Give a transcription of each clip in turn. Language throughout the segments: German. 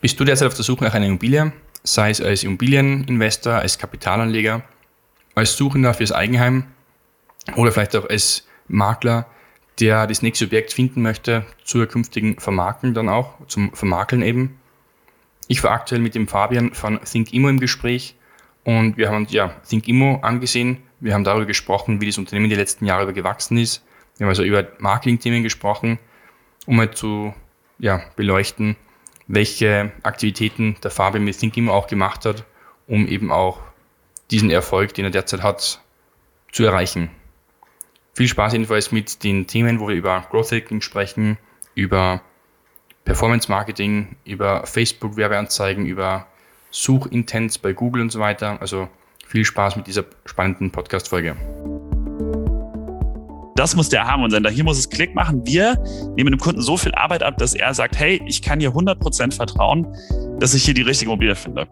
Bist du derzeit auf der Suche nach einer Immobilie, sei es als Immobilieninvestor, als Kapitalanleger, als Suchender fürs Eigenheim oder vielleicht auch als Makler, der das nächste Objekt finden möchte zur künftigen Vermarktung dann auch, zum Vermakeln eben. Ich war aktuell mit dem Fabian von ThinkImmo im Gespräch und wir haben uns ja ThinkImmo angesehen. Wir haben darüber gesprochen, wie das Unternehmen die letzten Jahre über gewachsen ist. Wir haben also über Marketing-Themen gesprochen, um mal zu ja, beleuchten, welche Aktivitäten der Fabian mit ThinkImmo auch gemacht hat, um eben auch diesen Erfolg, den er derzeit hat, zu erreichen. Viel Spaß jedenfalls mit den Themen, wo wir über Growth Hacking sprechen, über Performance Marketing, über Facebook Werbeanzeigen, über Suchintents bei Google und so weiter. Also viel Spaß mit dieser spannenden Podcast-Folge. Das muss der haben und sein. Hier muss es Klick machen. Wir nehmen dem Kunden so viel Arbeit ab, dass er sagt, hey, ich kann hier 100% vertrauen, dass ich hier die richtige Immobilie finde.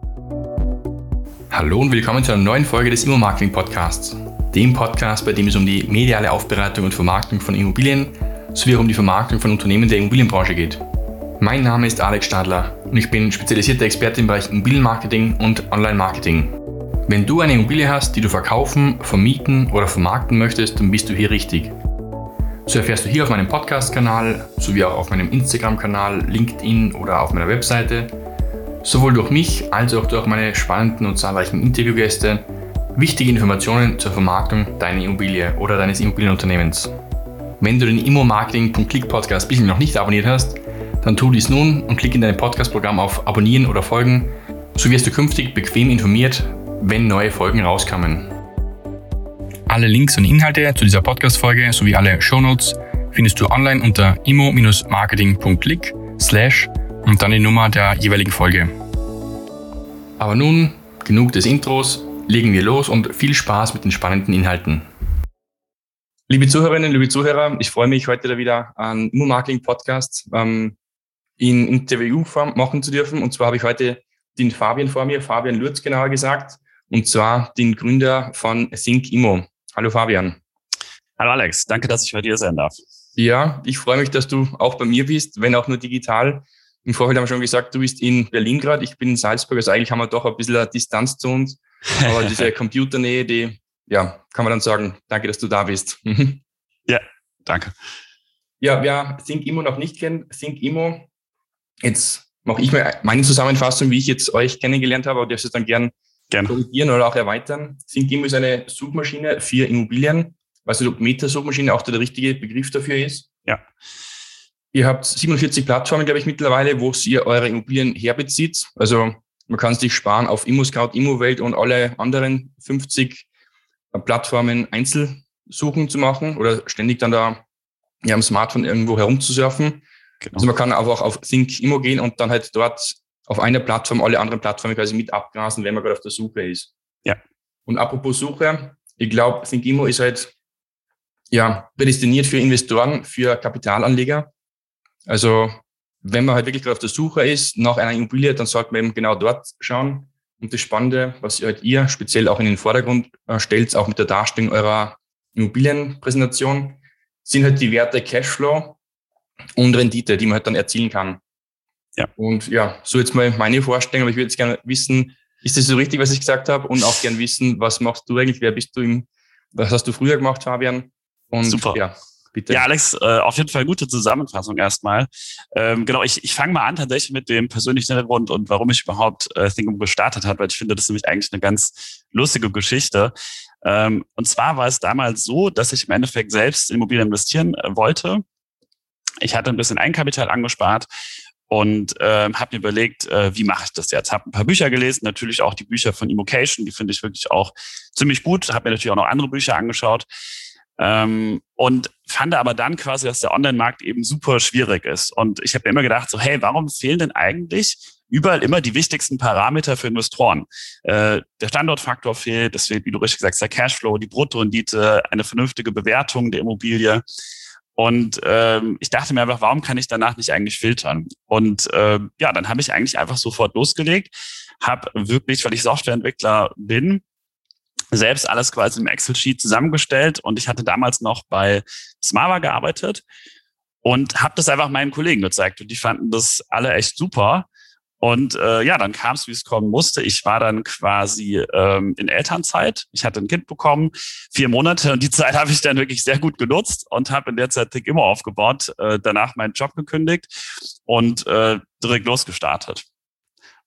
Hallo und willkommen zu einer neuen Folge des Immo-Marketing Podcasts. Dem Podcast, bei dem es um die mediale Aufbereitung und Vermarktung von Immobilien sowie auch um die Vermarktung von Unternehmen der Immobilienbranche geht. Mein Name ist Alex Stadler und ich bin spezialisierter Experte im Bereich Immobilienmarketing und Online-Marketing. Wenn du eine Immobilie hast, die du verkaufen, vermieten oder vermarkten möchtest, dann bist du hier richtig. So erfährst du hier auf meinem Podcast-Kanal sowie auch auf meinem Instagram-Kanal, LinkedIn oder auf meiner Webseite, sowohl durch mich als auch durch meine spannenden und zahlreichen Interviewgäste, wichtige Informationen zur Vermarktung deiner Immobilie oder deines Immobilienunternehmens. Wenn du den Immo-Marketing.click Podcast bisher noch nicht abonniert hast, dann tu dies nun und klick in deinem Podcast-Programm auf Abonnieren oder Folgen, so wirst du künftig bequem informiert, wenn neue Folgen rauskommen. Alle Links und Inhalte zu dieser Podcast-Folge sowie alle Shownotes findest du online unter imo-marketing.click slash und dann die Nummer der jeweiligen Folge. Aber nun, genug des Intros, legen wir los und viel Spaß mit den spannenden Inhalten. Liebe Zuhörerinnen, liebe Zuhörer, ich freue mich heute wieder an Immo Marketing Podcast ähm, in Interviewform machen zu dürfen. Und zwar habe ich heute den Fabian vor mir, Fabian Lürz genauer gesagt, und zwar den Gründer von ThinkImmo. Hallo Fabian. Hallo Alex, danke, dass ich bei dir sein darf. Ja, ich freue mich, dass du auch bei mir bist, wenn auch nur digital. Im Vorfeld haben wir schon gesagt, du bist in Berlin gerade, ich bin in Salzburg, also eigentlich haben wir doch ein bisschen eine Distanz zu uns. Aber diese Computernähe, die, ja, kann man dann sagen, danke, dass du da bist. ja, danke. Ja, wer ThinkImmo noch nicht kennt, ThinkImmo, jetzt mache ich mal meine Zusammenfassung, wie ich jetzt euch kennengelernt habe, aber darfst es dann gern Gerne. korrigieren oder auch erweitern. ThinkImmo ist eine Suchmaschine für Immobilien. Weißt du, ob Meta-Suchmaschine auch der richtige Begriff dafür ist? Ja. Ihr habt 47 Plattformen, glaube ich, mittlerweile, wo ihr eure Immobilien herbezieht. Also man kann sich sparen auf ImmoScout, ImmoWelt und alle anderen 50 Plattformen Einzelsuchen zu machen oder ständig dann da ja, am Smartphone irgendwo herumzusurfen. Genau. Also man kann aber auch auf ThinkImmo gehen und dann halt dort auf einer Plattform alle anderen Plattformen quasi mit abgrasen, wenn man gerade auf der Suche ist. Ja. Und apropos Suche, ich glaube, ThinkImmo ist halt ja prädestiniert für Investoren, für Kapitalanleger. Also wenn man halt wirklich gerade auf der Suche ist nach einer Immobilie, dann sollte man eben genau dort schauen. Und das Spannende, was ihr halt ihr speziell auch in den Vordergrund äh, stellt, auch mit der Darstellung eurer Immobilienpräsentation, sind halt die Werte Cashflow und Rendite, die man halt dann erzielen kann. Ja. Und ja, so jetzt mal meine Vorstellung, aber ich würde jetzt gerne wissen, ist das so richtig, was ich gesagt habe? Und auch gerne wissen, was machst du eigentlich? Wer bist du im, was hast du früher gemacht, Fabian? Und Super. ja, bitte. Ja, Alex, äh, auf jeden Fall gute Zusammenfassung erstmal. Ähm, genau, ich, ich fange mal an tatsächlich mit dem persönlichen Hintergrund und warum ich überhaupt äh, Thinkum gestartet habe, weil ich finde, das ist nämlich eigentlich eine ganz lustige Geschichte. Ähm, und zwar war es damals so, dass ich im Endeffekt selbst in Immobilien investieren äh, wollte. Ich hatte ein bisschen Eigenkapital angespart und ähm, habe mir überlegt, äh, wie mache ich das jetzt? Habe ein paar Bücher gelesen, natürlich auch die Bücher von Immocation, die finde ich wirklich auch ziemlich gut. Habe mir natürlich auch noch andere Bücher angeschaut ähm, und fand aber dann quasi, dass der Online-Markt eben super schwierig ist. Und ich habe mir immer gedacht, so hey, warum fehlen denn eigentlich überall immer die wichtigsten Parameter für Investoren? Äh, der Standortfaktor fehlt, fehlt, wie du richtig gesagt hast, der Cashflow, die Bruttorendite, eine vernünftige Bewertung der Immobilie. Und ähm, ich dachte mir einfach, warum kann ich danach nicht eigentlich filtern? Und äh, ja, dann habe ich eigentlich einfach sofort losgelegt, habe wirklich, weil ich Softwareentwickler bin, selbst alles quasi im Excel-Sheet zusammengestellt. Und ich hatte damals noch bei Smava gearbeitet und habe das einfach meinen Kollegen gezeigt. Und die fanden das alle echt super. Und äh, ja, dann kam es, wie es kommen musste. Ich war dann quasi ähm, in Elternzeit. Ich hatte ein Kind bekommen, vier Monate. Und die Zeit habe ich dann wirklich sehr gut genutzt und habe in der Zeit Tick immer aufgebaut. Äh, danach meinen Job gekündigt und äh, direkt losgestartet.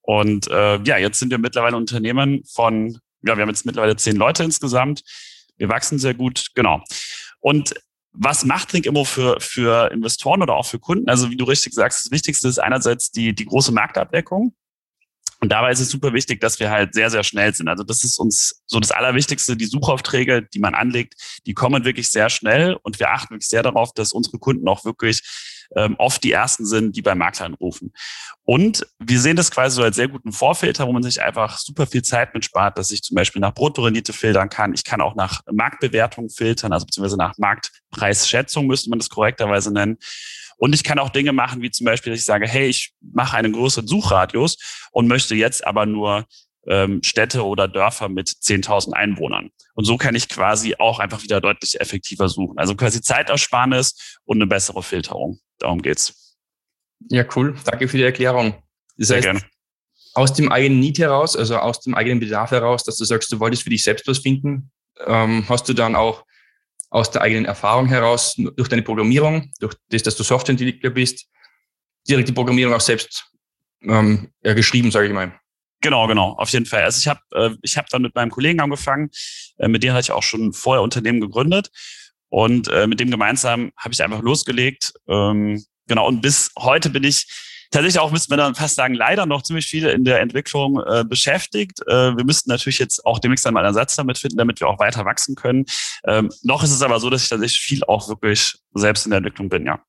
Und äh, ja, jetzt sind wir mittlerweile Unternehmen von, ja, wir haben jetzt mittlerweile zehn Leute insgesamt. Wir wachsen sehr gut, genau. Und was macht Trinkimmo für, für Investoren oder auch für Kunden? Also wie du richtig sagst, das Wichtigste ist einerseits die, die große Marktabdeckung. Und dabei ist es super wichtig, dass wir halt sehr, sehr schnell sind. Also das ist uns so das Allerwichtigste. Die Suchaufträge, die man anlegt, die kommen wirklich sehr schnell und wir achten wirklich sehr darauf, dass unsere Kunden auch wirklich ähm, oft die ersten sind, die beim Makler anrufen. Und wir sehen das quasi so als sehr guten Vorfilter, wo man sich einfach super viel Zeit mitspart, dass ich zum Beispiel nach Bruttorendite filtern kann. Ich kann auch nach Marktbewertung filtern, also beziehungsweise nach Marktpreisschätzung müsste man das korrekterweise nennen. Und ich kann auch Dinge machen, wie zum Beispiel, dass ich sage, hey, ich mache einen größeren Suchradius und möchte jetzt aber nur ähm, Städte oder Dörfer mit 10.000 Einwohnern. Und so kann ich quasi auch einfach wieder deutlich effektiver suchen. Also quasi Zeitersparnis und eine bessere Filterung. Darum geht's. Ja, cool. Danke für die Erklärung. Das Sehr heißt, gerne. aus dem eigenen Need heraus, also aus dem eigenen Bedarf heraus, dass du sagst, du wolltest für dich selbst was finden, ähm, hast du dann auch aus der eigenen Erfahrung heraus, durch deine Programmierung, durch das, dass du Softwareentwickler bist, direkt die Programmierung auch selbst ähm, ja, geschrieben, sage ich mal. Genau, genau, auf jeden Fall. Also ich habe äh, ich hab dann mit meinem Kollegen angefangen, äh, mit dem hatte ich auch schon vorher Unternehmen gegründet und äh, mit dem gemeinsam habe ich einfach losgelegt. Ähm, genau, und bis heute bin ich tatsächlich auch, müsste man dann fast sagen, leider noch ziemlich viel in der Entwicklung äh, beschäftigt. Äh, wir müssten natürlich jetzt auch demnächst einmal einen Ersatz damit finden, damit wir auch weiter wachsen können. Ähm, noch ist es aber so, dass ich tatsächlich viel auch wirklich selbst in der Entwicklung bin, ja.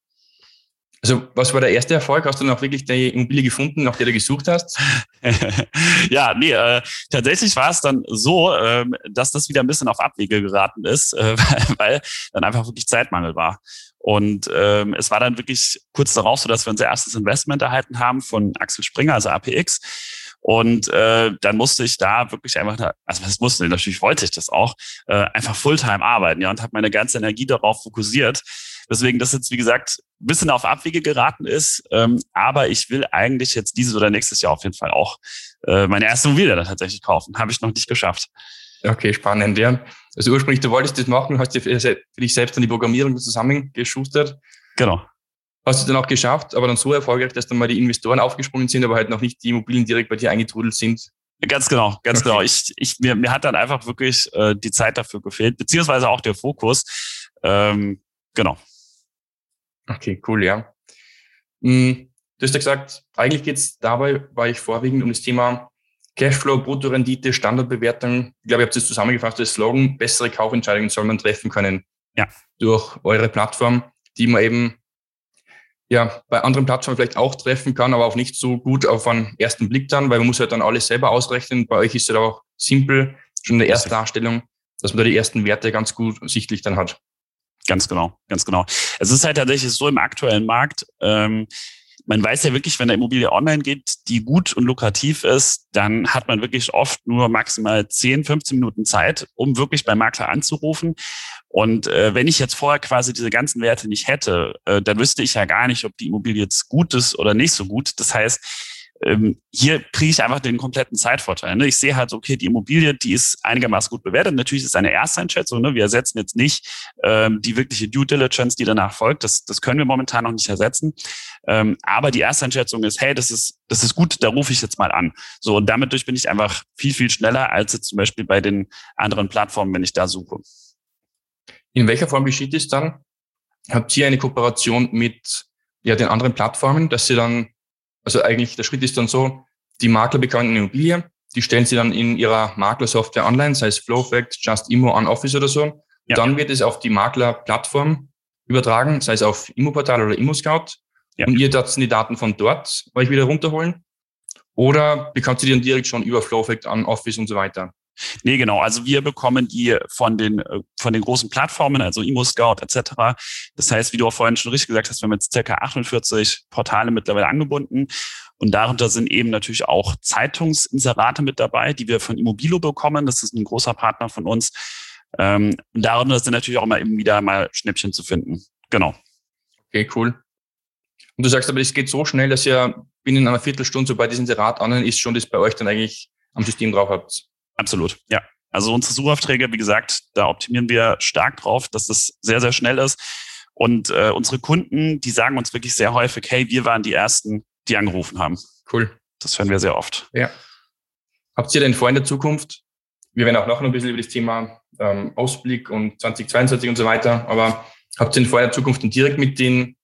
Also, was war der erste Erfolg? Hast du noch wirklich die Immobilie gefunden, nach der du gesucht hast? ja, nee, äh, tatsächlich war es dann so, äh, dass das wieder ein bisschen auf Abwege geraten ist, äh, weil dann einfach wirklich Zeitmangel war. Und ähm, es war dann wirklich kurz darauf so, dass wir unser erstes Investment erhalten haben von Axel Springer, also APX. Und äh, dann musste ich da wirklich einfach, also was musste, natürlich wollte ich das auch, äh, einfach Fulltime arbeiten, ja, und habe meine ganze Energie darauf fokussiert. Deswegen das jetzt, wie gesagt, ein bisschen auf Abwege geraten ist. Ähm, aber ich will eigentlich jetzt dieses oder nächstes Jahr auf jeden Fall auch äh, meine erste Immobilie dann tatsächlich kaufen. Habe ich noch nicht geschafft. Okay, spannend, ja. Also ursprünglich, du wolltest das machen, hast dir für dich selbst dann die Programmierung zusammengeschustert. Genau. Hast du dann auch geschafft, aber dann so erfolgreich, dass dann mal die Investoren aufgesprungen sind, aber halt noch nicht die Immobilien direkt bei dir eingetrudelt sind. Ganz genau, ganz okay. genau. Ich, ich, mir, mir hat dann einfach wirklich äh, die Zeit dafür gefehlt, beziehungsweise auch der Fokus. Ähm, genau. Okay, cool, ja. Hm, du hast ja gesagt, eigentlich geht es dabei, war ich vorwiegend um das Thema Cashflow, Bruttorendite, Standardbewertung. Ich glaube, ihr habt es zusammengefasst als Slogan, bessere Kaufentscheidungen soll man treffen können. Ja. Durch eure Plattform, die man eben ja, bei anderen Plattformen vielleicht auch treffen kann, aber auch nicht so gut auf einen ersten Blick dann, weil man muss halt dann alles selber ausrechnen. Bei euch ist es auch simpel, schon in der Erstdarstellung, dass man da die ersten Werte ganz gut sichtlich dann hat. Ganz genau, ganz genau. Es ist halt tatsächlich so im aktuellen Markt, ähm, man weiß ja wirklich, wenn eine Immobilie online geht, die gut und lukrativ ist, dann hat man wirklich oft nur maximal 10, 15 Minuten Zeit, um wirklich beim Makler anzurufen. Und äh, wenn ich jetzt vorher quasi diese ganzen Werte nicht hätte, äh, dann wüsste ich ja gar nicht, ob die Immobilie jetzt gut ist oder nicht so gut. Das heißt, ähm, hier kriege ich einfach den kompletten Zeitvorteil. Ne? Ich sehe halt, okay, die Immobilie, die ist einigermaßen gut bewertet. Natürlich ist es eine Ersteinschätzung. Ne? Wir ersetzen jetzt nicht ähm, die wirkliche Due Diligence, die danach folgt. Das, das können wir momentan noch nicht ersetzen. Ähm, aber die Ersteinschätzung ist, hey, das ist, das ist gut, da rufe ich jetzt mal an. So, und damit durch bin ich einfach viel, viel schneller als jetzt zum Beispiel bei den anderen Plattformen, wenn ich da suche. In welcher Form geschieht es dann? Habt ihr eine Kooperation mit ja, den anderen Plattformen, dass sie dann also eigentlich der Schritt ist dann so, die Makler bekommen eine Immobilie, die stellen sie dann in ihrer Maklersoftware online, sei es Flowfact, Just Immo, OnOffice oder so. Ja. Dann wird es auf die Maklerplattform übertragen, sei es auf Immoportal oder ImmoScout. Ja. Und ihr dürft die Daten von dort euch wieder runterholen. Oder bekommt sie die dann direkt schon über Flowfact, OnOffice und so weiter? Nee, genau. Also wir bekommen die von den, äh, von den großen Plattformen, also ImmoScout etc. Das heißt, wie du auch vorhin schon richtig gesagt hast, wir haben jetzt circa 48 Portale mittlerweile angebunden. Und darunter sind eben natürlich auch Zeitungsinserate mit dabei, die wir von Immobilo bekommen. Das ist ein großer Partner von uns. Ähm, und darunter sind natürlich auch immer eben wieder mal Schnäppchen zu finden. Genau. Okay, cool. Und du sagst aber, es geht so schnell, dass ihr binnen einer Viertelstunde, sobald das Inserat online ist, schon das bei euch dann eigentlich am System drauf habt. Absolut, ja. Also unsere Suchaufträge, wie gesagt, da optimieren wir stark drauf, dass das sehr, sehr schnell ist. Und äh, unsere Kunden, die sagen uns wirklich sehr häufig, hey, wir waren die Ersten, die angerufen haben. Cool. Das hören wir sehr oft. Ja. Habt ihr denn vor in der Zukunft? Wir werden auch noch ein bisschen über das Thema ähm, Ausblick und 2022 und so weiter, aber habt ihr denn vor in der Zukunft direkt mit den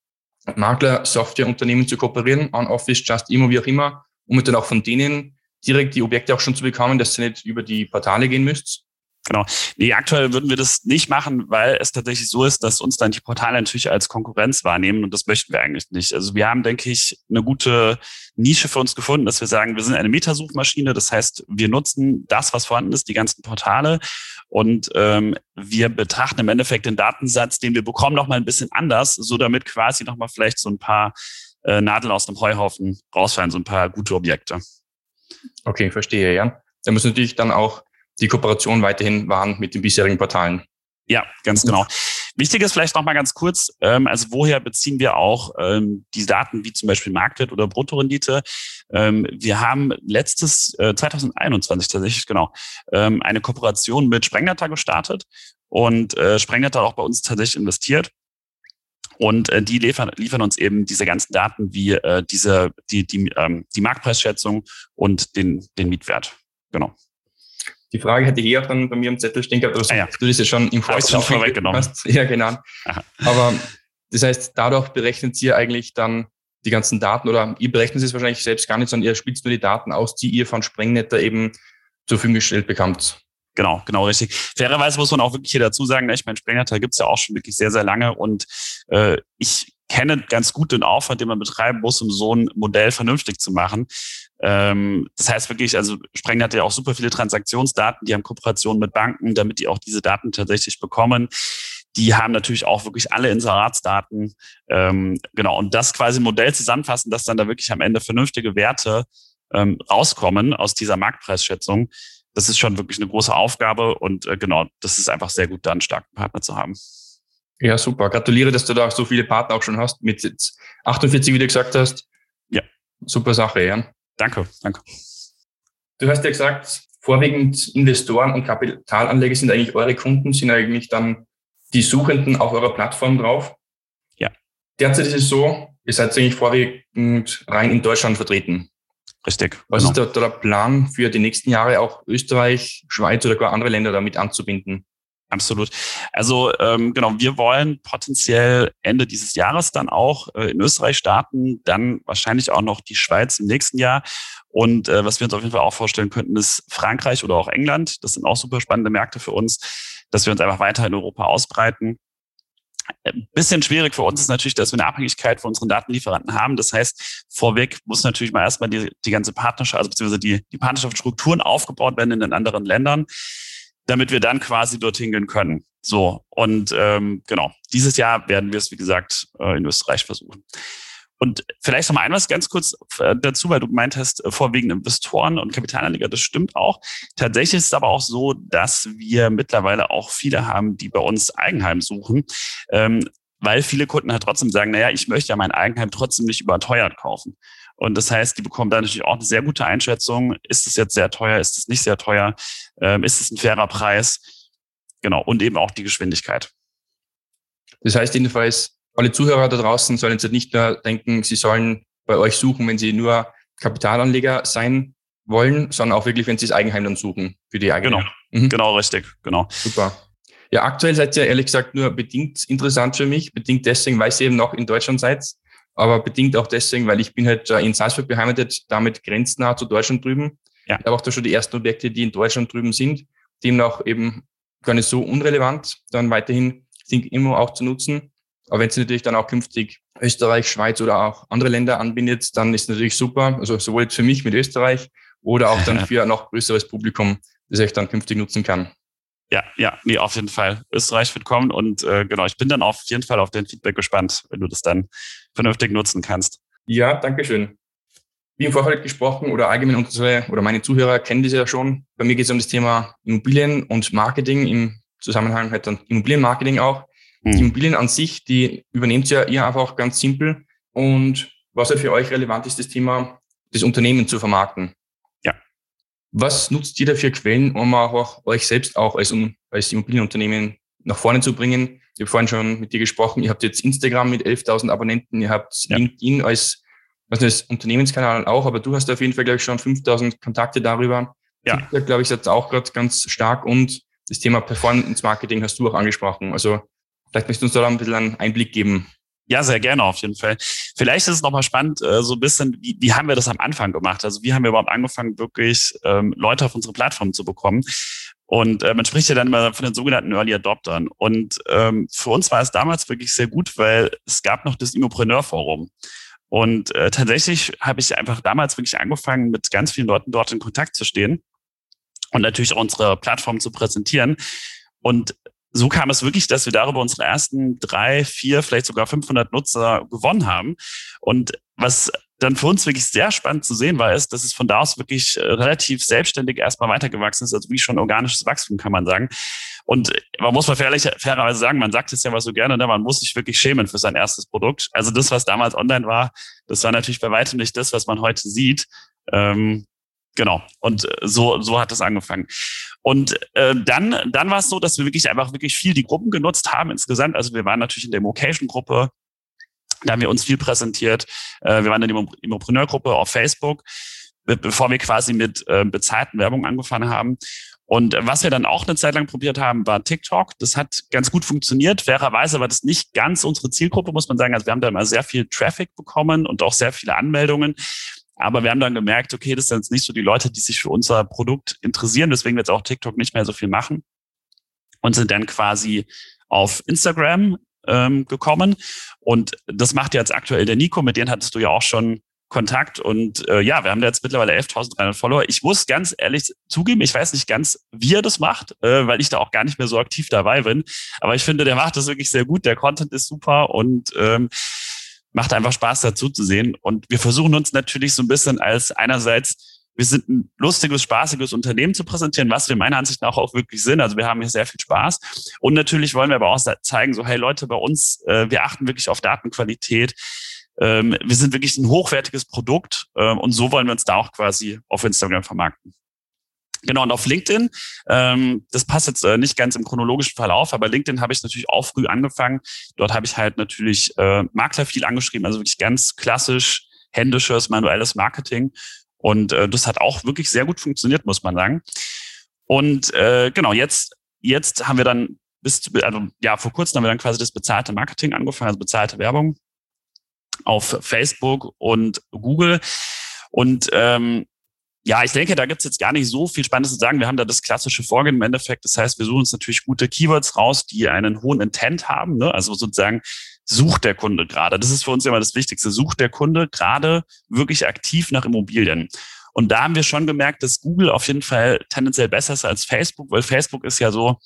Makler-Softwareunternehmen zu kooperieren, on Office, Just Immo, wie auch immer, um dann auch von denen direkt die Objekte auch schon zu bekommen, dass ihr nicht über die Portale gehen müsst? Genau. Nee, aktuell würden wir das nicht machen, weil es tatsächlich so ist, dass uns dann die Portale natürlich als Konkurrenz wahrnehmen und das möchten wir eigentlich nicht. Also wir haben, denke ich, eine gute Nische für uns gefunden, dass wir sagen, wir sind eine Metasuchmaschine. Das heißt, wir nutzen das, was vorhanden ist, die ganzen Portale und ähm, wir betrachten im Endeffekt den Datensatz, den wir bekommen, noch mal ein bisschen anders, so damit quasi noch mal vielleicht so ein paar äh, Nadeln aus dem Heuhaufen rausfallen, so ein paar gute Objekte. Okay, verstehe, ja. Da muss natürlich dann auch die Kooperation weiterhin wahren mit den bisherigen Portalen. Ja, ganz genau. Wichtig ist vielleicht noch mal ganz kurz, ähm, also woher beziehen wir auch ähm, die Daten wie zum Beispiel Marktwert oder Bruttorendite? Ähm, wir haben letztes äh, 2021 tatsächlich genau ähm, eine Kooperation mit Sprengdata gestartet und äh, Sprengdata auch bei uns tatsächlich investiert. Und äh, die liefern, liefern uns eben diese ganzen Daten wie äh, diese die die ähm, die Marktpreisschätzung und den den Mietwert. Genau. Die Frage hätte ich eh auch dann bei mir im Zettel stehen gehabt, aber ah, ja. du das ja schon im Vorfeld schon vorweggenommen. Hast. Ja, genau. Aha. Aber das heißt, dadurch berechnet ihr eigentlich dann die ganzen Daten oder ihr berechnet es wahrscheinlich selbst gar nicht, sondern ihr spitzt nur die Daten aus, die ihr von Sprengnetter eben zur Verfügung gestellt bekommt. Genau, genau richtig. Fairerweise muss man auch wirklich hier dazu sagen, ne, ich meine, Sprengnetter gibt's ja auch schon wirklich sehr, sehr lange und äh, ich kenne ganz gut den Aufwand, den man betreiben muss, um so ein Modell vernünftig zu machen. Ähm, das heißt wirklich, also Sprengen hat ja auch super viele Transaktionsdaten, die haben Kooperationen mit Banken, damit die auch diese Daten tatsächlich bekommen. Die haben natürlich auch wirklich alle Inseratsdaten. Ähm, genau, und das quasi Modell zusammenfassen, dass dann da wirklich am Ende vernünftige Werte ähm, rauskommen aus dieser Marktpreisschätzung. Das ist schon wirklich eine große Aufgabe und äh, genau, das ist einfach sehr gut, da einen starken Partner zu haben. Ja, super. Gratuliere, dass du da so viele Partner auch schon hast. Mit 48, wie du gesagt hast. Ja. Super Sache, ja. Danke, danke. Du hast ja gesagt, vorwiegend Investoren und Kapitalanleger sind eigentlich eure Kunden, sind eigentlich dann die Suchenden auf eurer Plattform drauf. Ja. Derzeit ist es so, ihr seid eigentlich vorwiegend rein in Deutschland vertreten. Richtig. Was genau. ist der, der Plan für die nächsten Jahre, auch Österreich, Schweiz oder gar andere Länder damit anzubinden? Absolut. Also ähm, genau, wir wollen potenziell Ende dieses Jahres dann auch äh, in Österreich starten, dann wahrscheinlich auch noch die Schweiz im nächsten Jahr. Und äh, was wir uns auf jeden Fall auch vorstellen könnten, ist Frankreich oder auch England. Das sind auch super spannende Märkte für uns, dass wir uns einfach weiter in Europa ausbreiten. Ein bisschen schwierig für uns ist natürlich, dass wir eine Abhängigkeit von unseren Datenlieferanten haben. Das heißt, vorweg muss natürlich mal erstmal die, die ganze Partnerschaft, also beziehungsweise die, die Partnerschaftsstrukturen aufgebaut werden in den anderen Ländern damit wir dann quasi dorthin gehen können. So, und ähm, genau, dieses Jahr werden wir es, wie gesagt, äh, in Österreich versuchen. Und vielleicht noch mal ein was ganz kurz äh, dazu, weil du gemeint hast, äh, vorwiegend Investoren und Kapitalanleger, das stimmt auch. Tatsächlich ist es aber auch so, dass wir mittlerweile auch viele haben, die bei uns Eigenheim suchen. Ähm, weil viele Kunden halt trotzdem sagen, naja, ich möchte ja mein Eigenheim trotzdem nicht überteuert kaufen. Und das heißt, die bekommen da natürlich auch eine sehr gute Einschätzung. Ist es jetzt sehr teuer? Ist es nicht sehr teuer? Ähm, ist es ein fairer Preis? Genau. Und eben auch die Geschwindigkeit. Das heißt jedenfalls, alle Zuhörer da draußen sollen jetzt nicht nur denken, sie sollen bei euch suchen, wenn sie nur Kapitalanleger sein wollen, sondern auch wirklich, wenn sie das Eigenheim dann suchen für die eigene. Genau, mhm. genau, richtig, genau. Super. Ja, aktuell seid ihr ehrlich gesagt nur bedingt interessant für mich, bedingt deswegen, weil ihr eben noch in Deutschland seid aber bedingt auch deswegen, weil ich bin halt in Salzburg beheimatet, damit grenznah zu Deutschland drüben. Ja. Ich habe auch da schon die ersten Objekte, die in Deutschland drüben sind, demnach eben gar nicht so unrelevant, dann weiterhin Think Immo auch zu nutzen. Aber wenn es natürlich dann auch künftig Österreich, Schweiz oder auch andere Länder anbindet, dann ist es natürlich super. Also sowohl jetzt für mich mit Österreich oder auch dann für ein noch größeres Publikum, das ich dann künftig nutzen kann. Ja, ja, nee, auf jeden Fall. Österreich wird kommen und äh, genau, ich bin dann auf jeden Fall auf dein Feedback gespannt, wenn du das dann vernünftig nutzen kannst. Ja, danke schön. Wie im Vorfeld gesprochen oder allgemein unsere oder meine Zuhörer kennen das ja schon. Bei mir geht es um das Thema Immobilien und Marketing im Zusammenhang halt dann Immobilienmarketing auch. Hm. Die Immobilien an sich, die übernehmt ja ihr einfach ganz simpel und was halt für euch relevant ist, das Thema des Unternehmens zu vermarkten. Ja. Was nutzt ihr da für Quellen, um auch euch selbst auch als, als Immobilienunternehmen nach vorne zu bringen? Ich habe vorhin schon mit dir gesprochen, ihr habt jetzt Instagram mit 11.000 Abonnenten, ihr habt ja. LinkedIn als, was als Unternehmenskanal auch, aber du hast auf jeden Fall, glaube ich, schon 5.000 Kontakte darüber. Ja. TikTok, glaube ich, jetzt auch gerade ganz stark und das Thema Performance Marketing hast du auch angesprochen. Also vielleicht möchtest du uns da ein bisschen einen Einblick geben. Ja, sehr gerne auf jeden Fall. Vielleicht ist es nochmal spannend, äh, so ein bisschen, wie, wie haben wir das am Anfang gemacht? Also wie haben wir überhaupt angefangen, wirklich ähm, Leute auf unsere Plattform zu bekommen? Und äh, man spricht ja dann immer von den sogenannten Early Adoptern. Und ähm, für uns war es damals wirklich sehr gut, weil es gab noch das Immopreneur Forum. Und äh, tatsächlich habe ich einfach damals wirklich angefangen, mit ganz vielen Leuten dort in Kontakt zu stehen und natürlich auch unsere Plattform zu präsentieren. Und so kam es wirklich, dass wir darüber unsere ersten drei, vier, vielleicht sogar 500 Nutzer gewonnen haben. Und was dann für uns wirklich sehr spannend zu sehen war, ist, dass es von da aus wirklich äh, relativ selbstständig erstmal weitergewachsen ist, also wie schon organisches Wachstum, kann man sagen. Und man muss mal fairlich, fairerweise sagen, man sagt es ja mal so gerne, ne? man muss sich wirklich schämen für sein erstes Produkt. Also das, was damals online war, das war natürlich bei weitem nicht das, was man heute sieht. Ähm, Genau. Und äh, so, so hat es angefangen. Und äh, dann, dann war es so, dass wir wirklich einfach wirklich viel die Gruppen genutzt haben insgesamt. Also wir waren natürlich in der Mocation-Gruppe, da haben wir uns viel präsentiert. Äh, wir waren in der Immopreneur-Gruppe auf Facebook, bevor wir quasi mit äh, bezahlten Werbung angefangen haben. Und was wir dann auch eine Zeit lang probiert haben, war TikTok. Das hat ganz gut funktioniert. Fairerweise war das nicht ganz unsere Zielgruppe, muss man sagen. Also wir haben da immer sehr viel Traffic bekommen und auch sehr viele Anmeldungen. Aber wir haben dann gemerkt, okay, das sind jetzt nicht so die Leute, die sich für unser Produkt interessieren. Deswegen wird jetzt auch TikTok nicht mehr so viel machen. Und sind dann quasi auf Instagram ähm, gekommen. Und das macht jetzt aktuell der Nico, mit denen hattest du ja auch schon Kontakt. Und äh, ja, wir haben da jetzt mittlerweile 11.300 Follower. Ich muss ganz ehrlich zugeben, ich weiß nicht ganz, wie er das macht, äh, weil ich da auch gar nicht mehr so aktiv dabei bin. Aber ich finde, der macht das wirklich sehr gut. Der Content ist super und ähm, macht einfach Spaß dazu zu sehen. Und wir versuchen uns natürlich so ein bisschen als einerseits wir sind ein lustiges, spaßiges Unternehmen zu präsentieren, was wir meiner Ansicht nach auch wirklich sind. Also wir haben hier sehr viel Spaß. Und natürlich wollen wir aber auch zeigen, so, hey Leute, bei uns, äh, wir achten wirklich auf Datenqualität. Ähm, wir sind wirklich ein hochwertiges Produkt. Ähm, und so wollen wir uns da auch quasi auf Instagram vermarkten. Genau, und auf LinkedIn, ähm, das passt jetzt äh, nicht ganz im chronologischen Verlauf, aber LinkedIn habe ich natürlich auch früh angefangen. Dort habe ich halt natürlich äh, Makler viel angeschrieben, also wirklich ganz klassisch händisches, manuelles Marketing. Und äh, das hat auch wirklich sehr gut funktioniert, muss man sagen. Und äh, genau, jetzt, jetzt haben wir dann bis, also ja, vor kurzem haben wir dann quasi das bezahlte Marketing angefangen, also bezahlte Werbung auf Facebook und Google. Und ähm, ja, ich denke, da gibt's jetzt gar nicht so viel Spannendes zu sagen. Wir haben da das klassische Vorgehen im Endeffekt. Das heißt, wir suchen uns natürlich gute Keywords raus, die einen hohen Intent haben. Ne? Also sozusagen sucht der Kunde gerade. Das ist für uns immer das Wichtigste. Sucht der Kunde gerade wirklich aktiv nach Immobilien. Und da haben wir schon gemerkt, dass Google auf jeden Fall tendenziell besser ist als Facebook, weil Facebook ist ja so,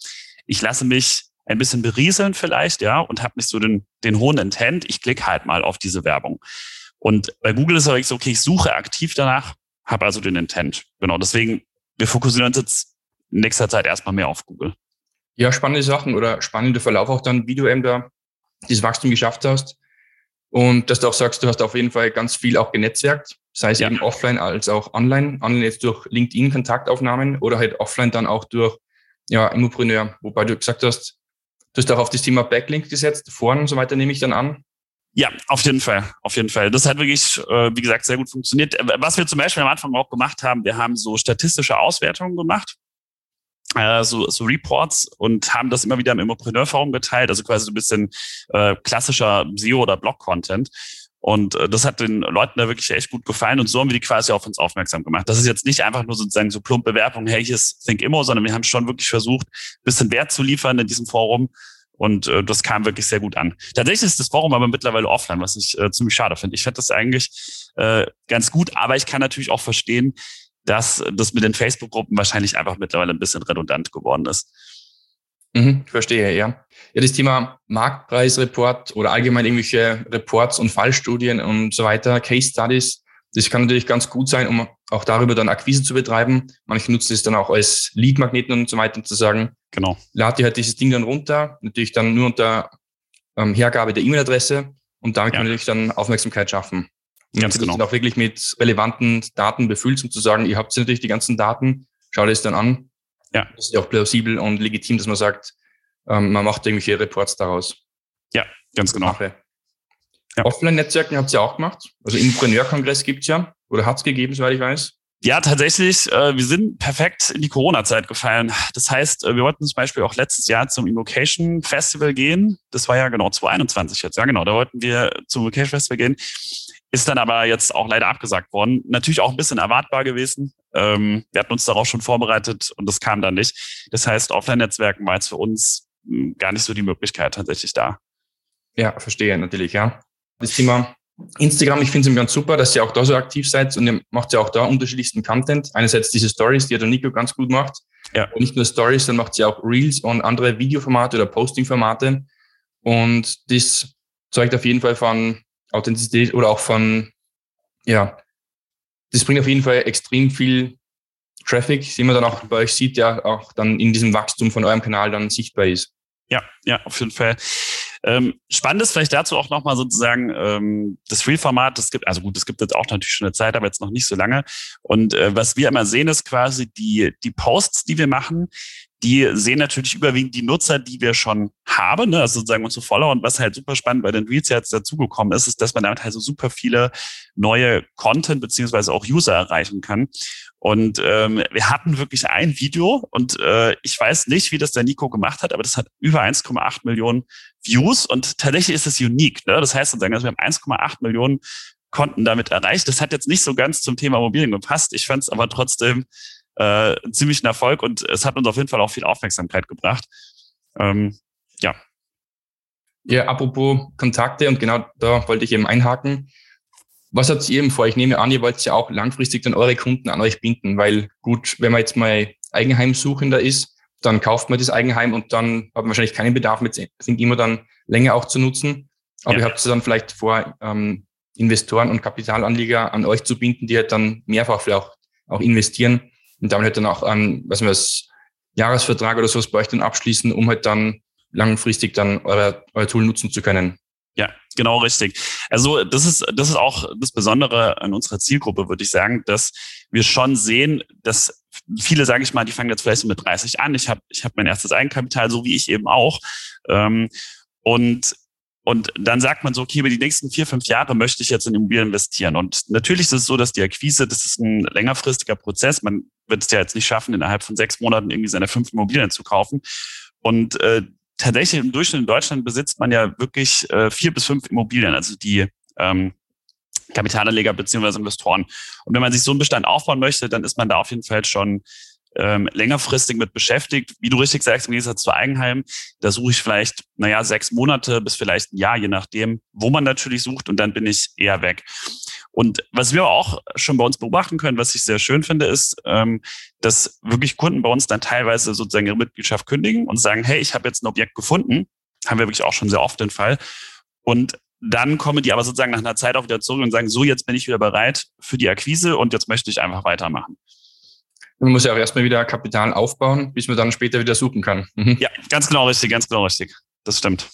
ich lasse mich ein bisschen berieseln vielleicht, ja, und habe nicht so den, den hohen Intent. Ich klicke halt mal auf diese Werbung. Und bei Google ist es so, okay, ich suche aktiv danach, habe also den Intent. Genau, deswegen, wir fokussieren uns jetzt in nächster Zeit erstmal mehr auf Google. Ja, spannende Sachen oder spannender Verlauf auch dann, wie du eben da dieses Wachstum geschafft hast. Und dass du auch sagst, du hast auf jeden Fall ganz viel auch genetzwerkt, sei es ja. eben offline als auch online. Online jetzt durch LinkedIn Kontaktaufnahmen oder halt offline dann auch durch ja, Immopreneur, wobei du gesagt hast, du hast auch auf das Thema Backlink gesetzt, vorne und so weiter, nehme ich dann an. Ja, auf jeden Fall, auf jeden Fall. Das hat wirklich, äh, wie gesagt, sehr gut funktioniert. Äh, was wir zum Beispiel am Anfang auch gemacht haben, wir haben so statistische Auswertungen gemacht, äh, so, so Reports und haben das immer wieder im Immopreneur-Forum geteilt, also quasi so ein bisschen äh, klassischer SEO- oder Blog-Content. Und äh, das hat den Leuten da wirklich echt gut gefallen und so haben wir die quasi auf uns aufmerksam gemacht. Das ist jetzt nicht einfach nur sozusagen so plumpe Werbung, hey, hier ist Think Immo, sondern wir haben schon wirklich versucht, bisschen Wert zu liefern in diesem Forum und äh, das kam wirklich sehr gut an. Tatsächlich ist das Forum aber mittlerweile offline, was ich äh, ziemlich schade finde. Ich finde das eigentlich äh, ganz gut, aber ich kann natürlich auch verstehen, dass das mit den Facebook-Gruppen wahrscheinlich einfach mittlerweile ein bisschen redundant geworden ist. Mhm, verstehe, ja. Ja, das Thema Marktpreisreport oder allgemein irgendwelche Reports und Fallstudien und so weiter, Case Studies, das kann natürlich ganz gut sein, um auch darüber dann Akquise zu betreiben. Manche nutzen es dann auch als Lead-Magneten und so weiter, zu sagen, genau. lad dir halt dieses Ding dann runter, natürlich dann nur unter ähm, Hergabe der E-Mail-Adresse und damit ja. kann natürlich dann Aufmerksamkeit schaffen. Und Ganz genau. auch wirklich mit relevanten Daten befüllt, um zu sagen, ihr habt natürlich die ganzen Daten, schaut es dann an. Ja. Das ist ja auch plausibel und legitim, dass man sagt, ähm, man macht irgendwelche Reports daraus. Ja, ganz genau. Ja. Offline-Netzwerken habt ihr auch gemacht. Also Intrapreneurkongress gibt's ja, oder hat's gegeben, soweit ich weiß. Ja, tatsächlich. Äh, wir sind perfekt in die Corona-Zeit gefallen. Das heißt, äh, wir wollten zum Beispiel auch letztes Jahr zum Invocation Festival gehen. Das war ja genau 2021 jetzt. Ja, genau. Da wollten wir zum Invocation Festival gehen. Ist dann aber jetzt auch leider abgesagt worden. Natürlich auch ein bisschen erwartbar gewesen. Ähm, wir hatten uns darauf schon vorbereitet und das kam dann nicht. Das heißt, Offline-Netzwerken war jetzt für uns hm, gar nicht so die Möglichkeit tatsächlich da. Ja, verstehe natürlich, ja. Das Thema Instagram, ich finde es ganz super, dass ihr auch da so aktiv seid und ihr macht ja auch da unterschiedlichsten Content. Einerseits diese Stories, die ja der Nico ganz gut macht. Ja. Und nicht nur Stories, dann macht sie auch Reels und andere Videoformate oder Posting-Formate. Und das zeugt auf jeden Fall von Authentizität oder auch von, ja, das bringt auf jeden Fall extrem viel Traffic, den man dann auch bei euch sieht, ja auch dann in diesem Wachstum von eurem Kanal dann sichtbar ist. Ja, ja, auf jeden Fall. Ähm, spannend ist vielleicht dazu auch nochmal sozusagen ähm, das Real-Format. Das gibt, also gut, es gibt jetzt auch natürlich schon eine Zeit, aber jetzt noch nicht so lange. Und äh, was wir immer sehen, ist quasi die, die Posts, die wir machen, die sehen natürlich überwiegend die Nutzer, die wir schon haben, ne? also sozusagen unsere Follower. Und was halt super spannend bei den Reels jetzt dazugekommen ist, ist, dass man damit halt so super viele neue Content beziehungsweise auch User erreichen kann. Und ähm, wir hatten wirklich ein Video und äh, ich weiß nicht, wie das der Nico gemacht hat, aber das hat über 1,8 Millionen Views und tatsächlich ist es unique. Ne? Das heißt sozusagen, also wir haben 1,8 Millionen Konten damit erreicht. Das hat jetzt nicht so ganz zum Thema Immobilien gepasst. Ich fand es aber trotzdem äh, ziemlich ein Erfolg und es hat uns auf jeden Fall auch viel Aufmerksamkeit gebracht. Ähm, ja. Ja, apropos Kontakte und genau da wollte ich eben einhaken. Was habt ihr eben vor? Ich nehme an, ihr wollt ja auch langfristig dann eure Kunden an euch binden, weil gut, wenn man jetzt mal Eigenheimsuchender ist, dann kauft man das Eigenheim und dann hat man wahrscheinlich keinen Bedarf mit Think immer dann länger auch zu nutzen. Aber ja. ihr habt dann vielleicht vor, ähm, Investoren und Kapitalanleger an euch zu binden, die halt dann mehrfach vielleicht auch, auch investieren und damit halt dann auch an, was wir das Jahresvertrag oder sowas bei euch dann abschließen, um halt dann langfristig dann euer, euer Tool nutzen zu können. Ja, genau richtig. Also das ist, das ist auch das Besondere an unserer Zielgruppe, würde ich sagen, dass wir schon sehen, dass viele, sage ich mal, die fangen jetzt vielleicht so mit 30 an. Ich habe ich hab mein erstes Eigenkapital, so wie ich eben auch. Ähm, und und dann sagt man so, okay, über die nächsten vier, fünf Jahre möchte ich jetzt in Immobilien investieren. Und natürlich ist es so, dass die Akquise, das ist ein längerfristiger Prozess. Man wird es ja jetzt nicht schaffen, innerhalb von sechs Monaten irgendwie seine fünf Immobilien zu kaufen. Und äh, tatsächlich im Durchschnitt in Deutschland besitzt man ja wirklich äh, vier bis fünf Immobilien, also die ähm, Kapitalanleger beziehungsweise Investoren. Und wenn man sich so einen Bestand aufbauen möchte, dann ist man da auf jeden Fall schon ähm, längerfristig mit beschäftigt. Wie du richtig sagst, im Gegensatz zu Eigenheim, da suche ich vielleicht, naja, sechs Monate bis vielleicht ein Jahr, je nachdem, wo man natürlich sucht und dann bin ich eher weg. Und was wir auch schon bei uns beobachten können, was ich sehr schön finde, ist, ähm, dass wirklich Kunden bei uns dann teilweise sozusagen ihre Mitgliedschaft kündigen und sagen, hey, ich habe jetzt ein Objekt gefunden. Haben wir wirklich auch schon sehr oft den Fall. Und dann kommen die aber sozusagen nach einer Zeit auch wieder zurück und sagen, so, jetzt bin ich wieder bereit für die Akquise und jetzt möchte ich einfach weitermachen. Man muss ja auch erstmal wieder Kapital aufbauen, bis man dann später wieder suchen kann. Mhm. Ja, ganz genau richtig, ganz genau richtig. Das stimmt.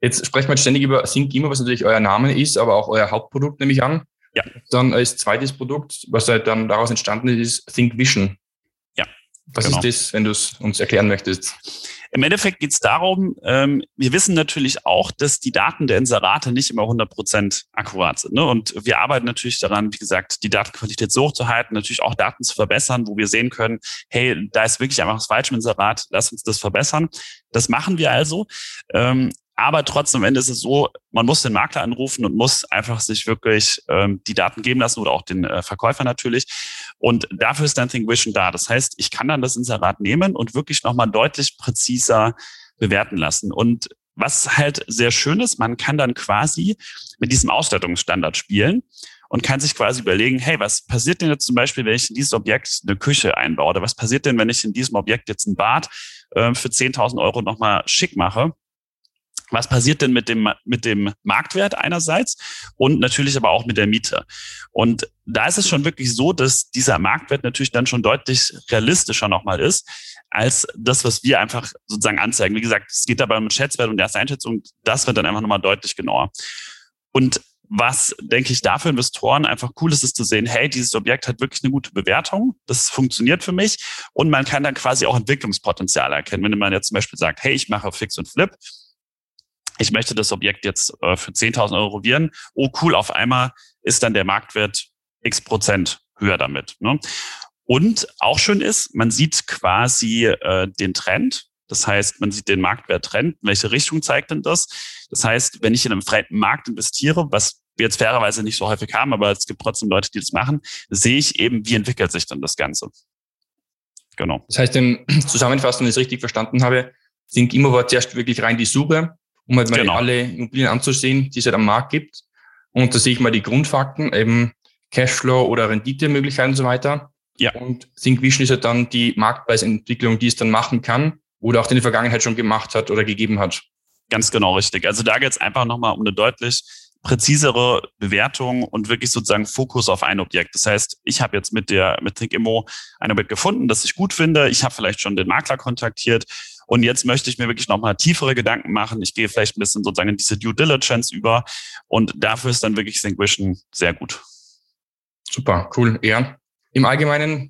Jetzt sprechen wir ständig über Syncimo, was natürlich euer Name ist, aber auch euer Hauptprodukt, nehme ich an. Ja. Dann als zweites Produkt, was halt dann daraus entstanden ist, ist Think Vision. Ja. Was genau. ist das, wenn du es uns erklären möchtest? Im Endeffekt geht es darum, ähm, wir wissen natürlich auch, dass die Daten der Inserate nicht immer 100 Prozent akkurat sind. Ne? Und wir arbeiten natürlich daran, wie gesagt, die Datenqualität so hoch zu halten, natürlich auch Daten zu verbessern, wo wir sehen können, hey, da ist wirklich einfach was falsch im Inserat, lass uns das verbessern. Das machen wir also. Ähm, aber trotzdem am Ende ist es so, man muss den Makler anrufen und muss einfach sich wirklich ähm, die Daten geben lassen oder auch den äh, Verkäufer natürlich. Und dafür ist dann ThinkVision da. Das heißt, ich kann dann das Inserat nehmen und wirklich nochmal deutlich präziser bewerten lassen. Und was halt sehr schön ist, man kann dann quasi mit diesem Ausstattungsstandard spielen und kann sich quasi überlegen, hey, was passiert denn jetzt zum Beispiel, wenn ich in dieses Objekt eine Küche einbaue? Oder was passiert denn, wenn ich in diesem Objekt jetzt ein Bad äh, für 10.000 Euro nochmal schick mache? Was passiert denn mit dem, mit dem Marktwert einerseits und natürlich aber auch mit der Miete. Und da ist es schon wirklich so, dass dieser Marktwert natürlich dann schon deutlich realistischer nochmal ist, als das, was wir einfach sozusagen anzeigen. Wie gesagt, es geht dabei um Schätzwert und erste Einschätzung. Das wird dann einfach nochmal deutlich genauer. Und was, denke ich, da für Investoren einfach cool ist, ist zu sehen, hey, dieses Objekt hat wirklich eine gute Bewertung, das funktioniert für mich und man kann dann quasi auch Entwicklungspotenzial erkennen. Wenn man jetzt zum Beispiel sagt, hey, ich mache Fix und Flip, ich möchte das Objekt jetzt äh, für 10.000 Euro rovieren, oh cool, auf einmal ist dann der Marktwert x Prozent höher damit. Ne? Und auch schön ist, man sieht quasi äh, den Trend. Das heißt, man sieht den Marktwerttrend. In welche Richtung zeigt denn das? Das heißt, wenn ich in einem fremden Markt investiere, was wir jetzt fairerweise nicht so häufig haben, aber es gibt trotzdem Leute, die das machen, sehe ich eben, wie entwickelt sich dann das Ganze. Genau. Das heißt, im Zusammenfassen, wenn ich es richtig verstanden habe, Think Immo war zuerst wirklich rein die Suche, um halt mal genau. alle Immobilien anzusehen, die es halt am Markt gibt. Und da sehe ich mal die Grundfakten, eben Cashflow oder Renditemöglichkeiten und so weiter. Ja. Und Think Vision ist halt dann die Marktpreisentwicklung, die es dann machen kann oder auch in der Vergangenheit schon gemacht hat oder gegeben hat. Ganz genau richtig. Also da geht es einfach nochmal um eine deutlich präzisere Bewertung und wirklich sozusagen Fokus auf ein Objekt. Das heißt, ich habe jetzt mit der mit ThinkImmo ein Objekt gefunden, das ich gut finde. Ich habe vielleicht schon den Makler kontaktiert und jetzt möchte ich mir wirklich nochmal tiefere Gedanken machen. Ich gehe vielleicht ein bisschen sozusagen in diese Due Diligence über und dafür ist dann wirklich ThinkVision sehr gut. Super, cool. Ja. Im Allgemeinen,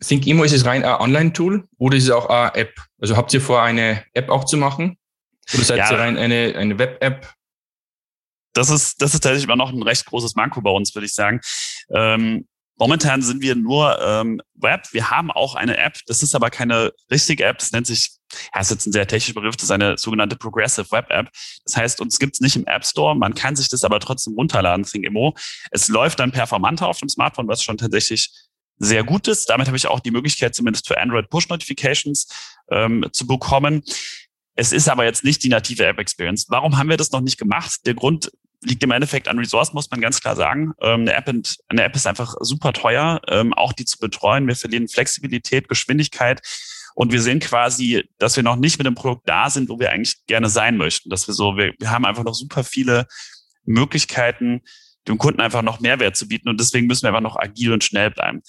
ThinkImmo ist es rein ein Online-Tool oder ist es auch eine App? Also habt ihr vor, eine App auch zu machen? Oder seid ja, ihr rein eine, eine Web-App? Das ist, das ist tatsächlich immer noch ein recht großes Manko bei uns, würde ich sagen. Ähm, momentan sind wir nur ähm, Web. Wir haben auch eine App. Das ist aber keine richtige App. Das nennt sich, ja, ist jetzt ein sehr technischer Begriff, das ist eine sogenannte Progressive Web App. Das heißt, uns gibt's nicht im App Store. Man kann sich das aber trotzdem runterladen, ThinkImmo. Es läuft dann performanter auf dem Smartphone, was schon tatsächlich sehr gut ist. Damit habe ich auch die Möglichkeit, zumindest für Android Push Notifications ähm, zu bekommen. Es ist aber jetzt nicht die native App Experience. Warum haben wir das noch nicht gemacht? Der Grund liegt im Endeffekt an Resource, muss man ganz klar sagen. Ähm, eine, App, eine App ist einfach super teuer, ähm, auch die zu betreuen. Wir verlieren Flexibilität, Geschwindigkeit. Und wir sehen quasi, dass wir noch nicht mit dem Produkt da sind, wo wir eigentlich gerne sein möchten. Dass wir so, wir, wir haben einfach noch super viele Möglichkeiten, dem Kunden einfach noch Mehrwert zu bieten. Und deswegen müssen wir einfach noch agil und schnell bleiben.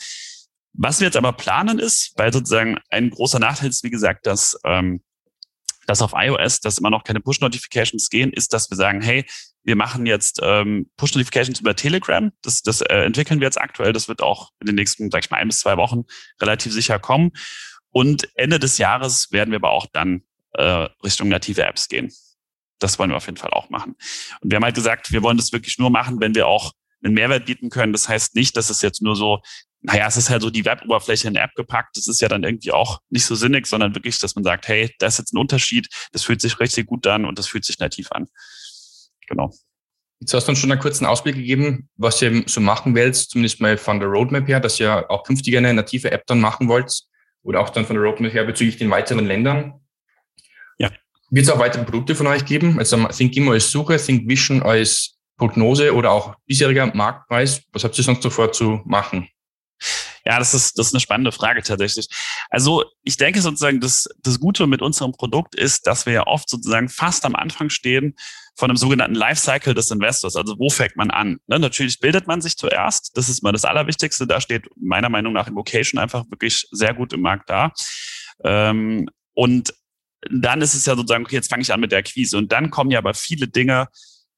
Was wir jetzt aber planen ist, weil sozusagen ein großer Nachteil ist, wie gesagt, dass, ähm, dass auf iOS, dass immer noch keine Push-Notifications gehen, ist, dass wir sagen, hey, wir machen jetzt ähm, Push-Notifications über Telegram. Das, das äh, entwickeln wir jetzt aktuell. Das wird auch in den nächsten, sag ich mal, ein bis zwei Wochen relativ sicher kommen. Und Ende des Jahres werden wir aber auch dann äh, Richtung native Apps gehen. Das wollen wir auf jeden Fall auch machen. Und wir haben halt gesagt, wir wollen das wirklich nur machen, wenn wir auch einen Mehrwert bieten können. Das heißt nicht, dass es jetzt nur so, naja, es ist halt so die Web-Oberfläche in eine App gepackt. Das ist ja dann irgendwie auch nicht so sinnig, sondern wirklich, dass man sagt, hey, da ist jetzt ein Unterschied, das fühlt sich richtig gut an und das fühlt sich nativ an. Genau. Jetzt hast du uns schon einen kurzen Ausblick gegeben, was ihr so machen wollt, zumindest mal von der Roadmap her, dass ihr auch künftig eine native App dann machen wollt oder auch dann von der Roadmap her bezüglich den weiteren Ländern. Ja. Wird es auch weitere Produkte von euch geben? Also Think immer als Suche, Think Vision als Prognose oder auch bisheriger Marktpreis. Was habt ihr sonst noch vor zu machen? Ja, das ist, das ist eine spannende Frage tatsächlich. Also ich denke sozusagen, das, das Gute mit unserem Produkt ist, dass wir ja oft sozusagen fast am Anfang stehen von einem sogenannten Lifecycle des Investors. Also wo fängt man an? Ne, natürlich bildet man sich zuerst. Das ist mal das Allerwichtigste. Da steht meiner Meinung nach Invocation einfach wirklich sehr gut im Markt da. Ähm, und dann ist es ja sozusagen, okay, jetzt fange ich an mit der Akquise. Und dann kommen ja aber viele Dinge,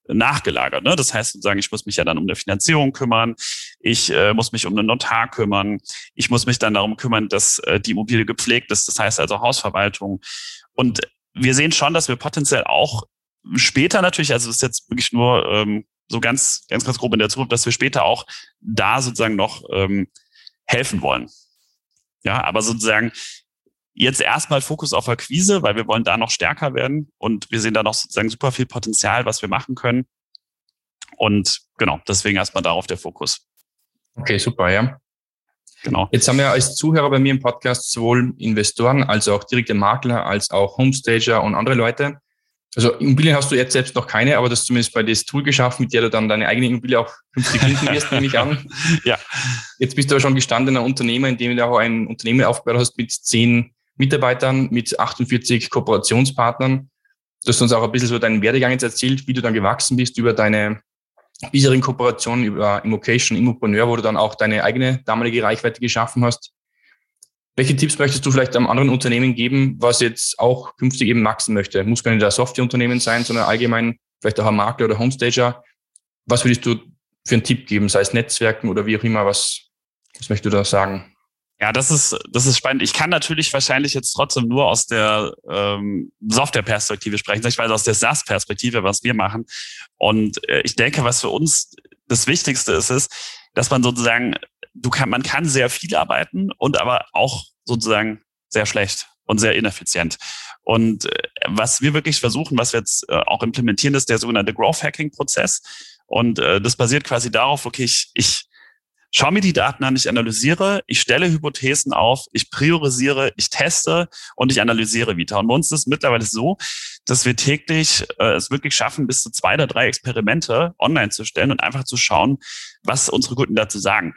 nachgelagert. Ne? Das heißt sozusagen, ich muss mich ja dann um eine Finanzierung kümmern, ich äh, muss mich um einen Notar kümmern, ich muss mich dann darum kümmern, dass äh, die Immobilie gepflegt ist, das heißt also Hausverwaltung. Und wir sehen schon, dass wir potenziell auch später natürlich, also das ist jetzt wirklich nur ähm, so ganz, ganz, ganz grob in der Zukunft, dass wir später auch da sozusagen noch ähm, helfen wollen. Ja, aber sozusagen Jetzt erstmal Fokus auf Akquise, weil wir wollen da noch stärker werden und wir sehen da noch sozusagen super viel Potenzial, was wir machen können. Und genau, deswegen erstmal darauf der Fokus. Okay, super, ja. Genau. Jetzt haben wir als Zuhörer bei mir im Podcast sowohl Investoren als auch direkte Makler, als auch Homestager und andere Leute. Also Immobilien hast du jetzt selbst noch keine, aber das ist zumindest bei das Tool geschaffen, mit der du dann deine eigene Immobilie auch künftig finden wirst, nehme ich an. Ja. Jetzt bist du aber schon gestandener Unternehmer, indem du auch ein Unternehmen aufgebaut hast mit zehn Mitarbeitern, mit 48 Kooperationspartnern. Du hast uns auch ein bisschen so deinen Werdegang jetzt erzählt, wie du dann gewachsen bist über deine bisherigen Kooperationen, über Immocation, Immopreneur, wo du dann auch deine eigene damalige Reichweite geschaffen hast. Welche Tipps möchtest du vielleicht einem anderen Unternehmen geben, was jetzt auch künftig eben wachsen möchte? Muss gar nicht ein Softwareunternehmen sein, sondern allgemein vielleicht auch ein Makler oder Homestager. was würdest du für einen Tipp geben, sei es Netzwerken oder wie auch immer, was, was möchtest du da sagen? Ja, das ist, das ist spannend. Ich kann natürlich wahrscheinlich jetzt trotzdem nur aus der ähm, Software-Perspektive sprechen, weiß aus der SaaS-Perspektive, was wir machen. Und äh, ich denke, was für uns das Wichtigste ist, ist, dass man sozusagen, du kann, man kann sehr viel arbeiten und aber auch sozusagen sehr schlecht und sehr ineffizient. Und äh, was wir wirklich versuchen, was wir jetzt äh, auch implementieren, ist der sogenannte Growth Hacking Prozess. Und äh, das basiert quasi darauf, okay, ich, ich schaue mir die Daten an, ich analysiere, ich stelle Hypothesen auf, ich priorisiere, ich teste und ich analysiere wieder. Und bei uns ist es mittlerweile so, dass wir täglich äh, es wirklich schaffen, bis zu zwei oder drei Experimente online zu stellen und einfach zu schauen, was unsere Kunden dazu sagen.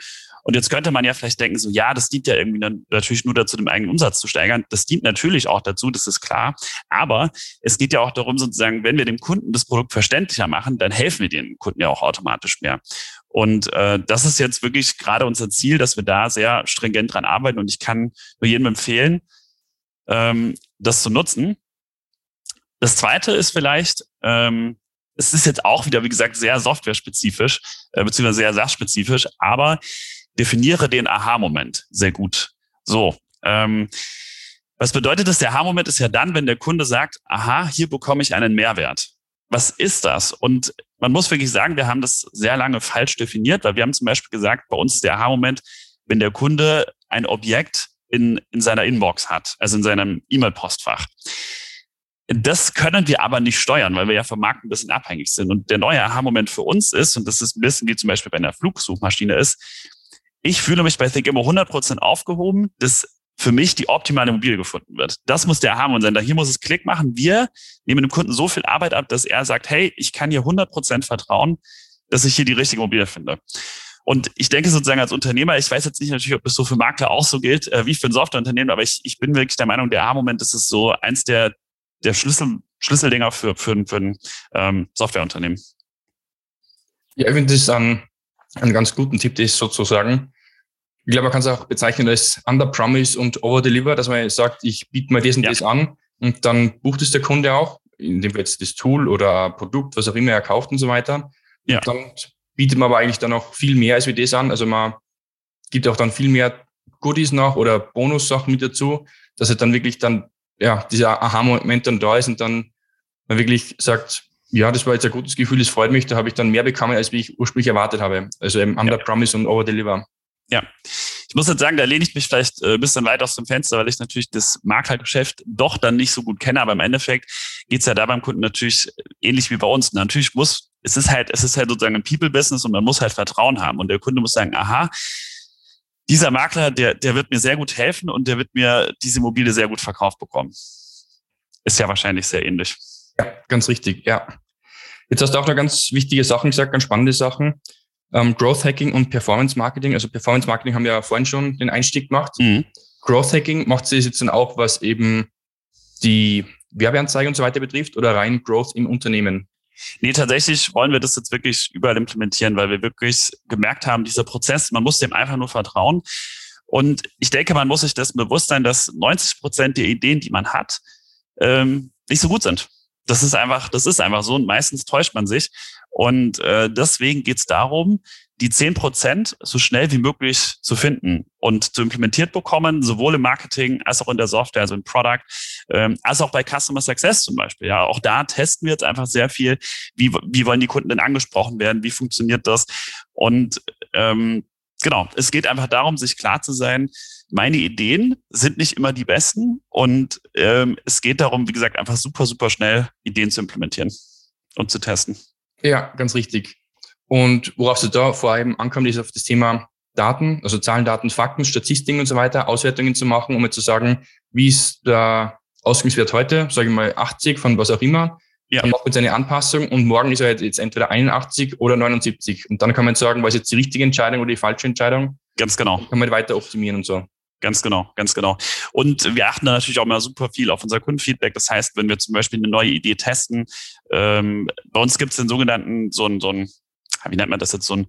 Und jetzt könnte man ja vielleicht denken, so ja, das dient ja irgendwie dann natürlich nur dazu, den eigenen Umsatz zu steigern. Das dient natürlich auch dazu, das ist klar. Aber es geht ja auch darum, sozusagen, wenn wir dem Kunden das Produkt verständlicher machen, dann helfen wir den Kunden ja auch automatisch mehr. Und äh, das ist jetzt wirklich gerade unser Ziel, dass wir da sehr stringent dran arbeiten. Und ich kann nur jedem empfehlen, ähm, das zu nutzen. Das zweite ist vielleicht, ähm, es ist jetzt auch wieder, wie gesagt, sehr software-spezifisch, äh, beziehungsweise sehr sachspezifisch, aber definiere den Aha-Moment sehr gut. So, ähm, was bedeutet das? Der Aha-Moment ist ja dann, wenn der Kunde sagt, aha, hier bekomme ich einen Mehrwert. Was ist das? Und man muss wirklich sagen, wir haben das sehr lange falsch definiert, weil wir haben zum Beispiel gesagt, bei uns ist der Aha-Moment, wenn der Kunde ein Objekt in, in seiner Inbox hat, also in seinem E-Mail-Postfach. Das können wir aber nicht steuern, weil wir ja vom Markt ein bisschen abhängig sind. Und der neue Aha-Moment für uns ist, und das ist ein bisschen wie zum Beispiel bei einer Flugsuchmaschine ist, ich fühle mich bei Think immer 100% aufgehoben, dass für mich die optimale Immobilie gefunden wird. Das muss der und sein. Da hier muss es Klick machen. Wir nehmen dem Kunden so viel Arbeit ab, dass er sagt, hey, ich kann hier 100% vertrauen, dass ich hier die richtige Immobilie finde. Und ich denke sozusagen als Unternehmer, ich weiß jetzt nicht natürlich, ob das so für Makler auch so gilt, äh, wie für ein Softwareunternehmen, aber ich, ich bin wirklich der Meinung, der A-Moment ist es so eins der, der Schlüssel, Schlüsseldinger für, für, für ein ähm, Softwareunternehmen. Ja, ich finde das ein, einen ganz guten Tipp, das sozusagen. Ich glaube, man kann es auch bezeichnen als Under-Promise und Over-Deliver, dass man sagt, ich biete mal das und ja. das an und dann bucht es der Kunde auch, indem wir jetzt das Tool oder Produkt, was auch immer er kauft und so weiter. Ja. Und dann bietet man aber eigentlich dann auch viel mehr als wir das an. Also man gibt auch dann viel mehr Goodies noch oder Bonussachen mit dazu, dass er dann wirklich dann, ja, dieser Aha-Moment dann da ist und dann man wirklich sagt, ja, das war jetzt ein gutes Gefühl, das freut mich, da habe ich dann mehr bekommen, als wie ich ursprünglich erwartet habe. Also eben Under ja. Promise und Over Deliver. Ja. Ich muss jetzt sagen, da lehne ich mich vielleicht äh, ein bisschen weit aus dem Fenster, weil ich natürlich das Maklergeschäft doch dann nicht so gut kenne. Aber im Endeffekt geht's ja da beim Kunden natürlich ähnlich wie bei uns. Natürlich muss, es ist halt, es ist halt sozusagen ein People-Business und man muss halt Vertrauen haben. Und der Kunde muss sagen, aha, dieser Makler, der, der wird mir sehr gut helfen und der wird mir diese Immobilie sehr gut verkauft bekommen. Ist ja wahrscheinlich sehr ähnlich. Ja, ganz richtig, ja. Jetzt hast du auch noch ganz wichtige Sachen gesagt, ganz spannende Sachen. Ähm, Growth Hacking und Performance Marketing. Also Performance Marketing haben wir ja vorhin schon den Einstieg gemacht. Mhm. Growth Hacking macht sie jetzt dann auch, was eben die Werbeanzeige und so weiter betrifft oder rein Growth im Unternehmen? Nee, tatsächlich wollen wir das jetzt wirklich überall implementieren, weil wir wirklich gemerkt haben, dieser Prozess, man muss dem einfach nur vertrauen. Und ich denke, man muss sich das bewusst sein, dass 90 Prozent der Ideen, die man hat, ähm, nicht so gut sind. Das ist einfach, das ist einfach so und meistens täuscht man sich. Und äh, deswegen geht es darum, die zehn Prozent so schnell wie möglich zu finden und zu implementiert bekommen, sowohl im Marketing als auch in der Software, also im Product, ähm, als auch bei Customer Success zum Beispiel. Ja, auch da testen wir jetzt einfach sehr viel. Wie, wie wollen die Kunden denn angesprochen werden? Wie funktioniert das? Und ähm, genau, es geht einfach darum, sich klar zu sein, meine Ideen sind nicht immer die besten und ähm, es geht darum, wie gesagt, einfach super, super schnell Ideen zu implementieren und zu testen. Ja, ganz richtig. Und worauf es da vor allem ankommt, ist auf das Thema Daten, also Zahlen, Daten, Fakten, Statistiken und so weiter, Auswertungen zu machen, um jetzt zu sagen, wie ist der Ausgangswert heute, sage ich mal 80 von was auch immer. Ja. Dann macht man jetzt eine Anpassung und morgen ist er jetzt entweder 81 oder 79. Und dann kann man sagen, was ist jetzt die richtige Entscheidung oder die falsche Entscheidung. Ganz genau. Kann man weiter optimieren und so. Ganz genau, ganz genau. Und wir achten da natürlich auch mal super viel auf unser Kundenfeedback. Das heißt, wenn wir zum Beispiel eine neue Idee testen, ähm, bei uns gibt es den sogenannten, so ein, so ein, wie nennt man das jetzt, so ein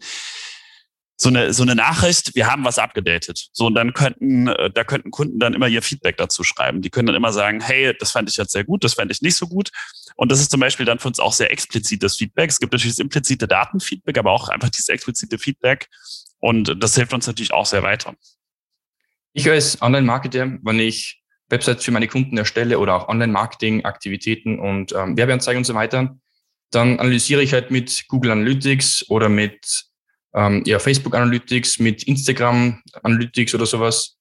so eine, so eine Nachricht, wir haben was abgedatet. So, und dann könnten, äh, da könnten Kunden dann immer ihr Feedback dazu schreiben. Die können dann immer sagen, hey, das fand ich jetzt sehr gut, das fand ich nicht so gut. Und das ist zum Beispiel dann für uns auch sehr explizites Feedback. Es gibt natürlich das implizite Datenfeedback, aber auch einfach dieses explizite Feedback. Und das hilft uns natürlich auch sehr weiter. Ich als Online-Marketer, wenn ich Websites für meine Kunden erstelle oder auch Online-Marketing-Aktivitäten und ähm, Werbeanzeigen und so weiter, dann analysiere ich halt mit Google Analytics oder mit ähm, ja, Facebook Analytics, mit Instagram Analytics oder sowas,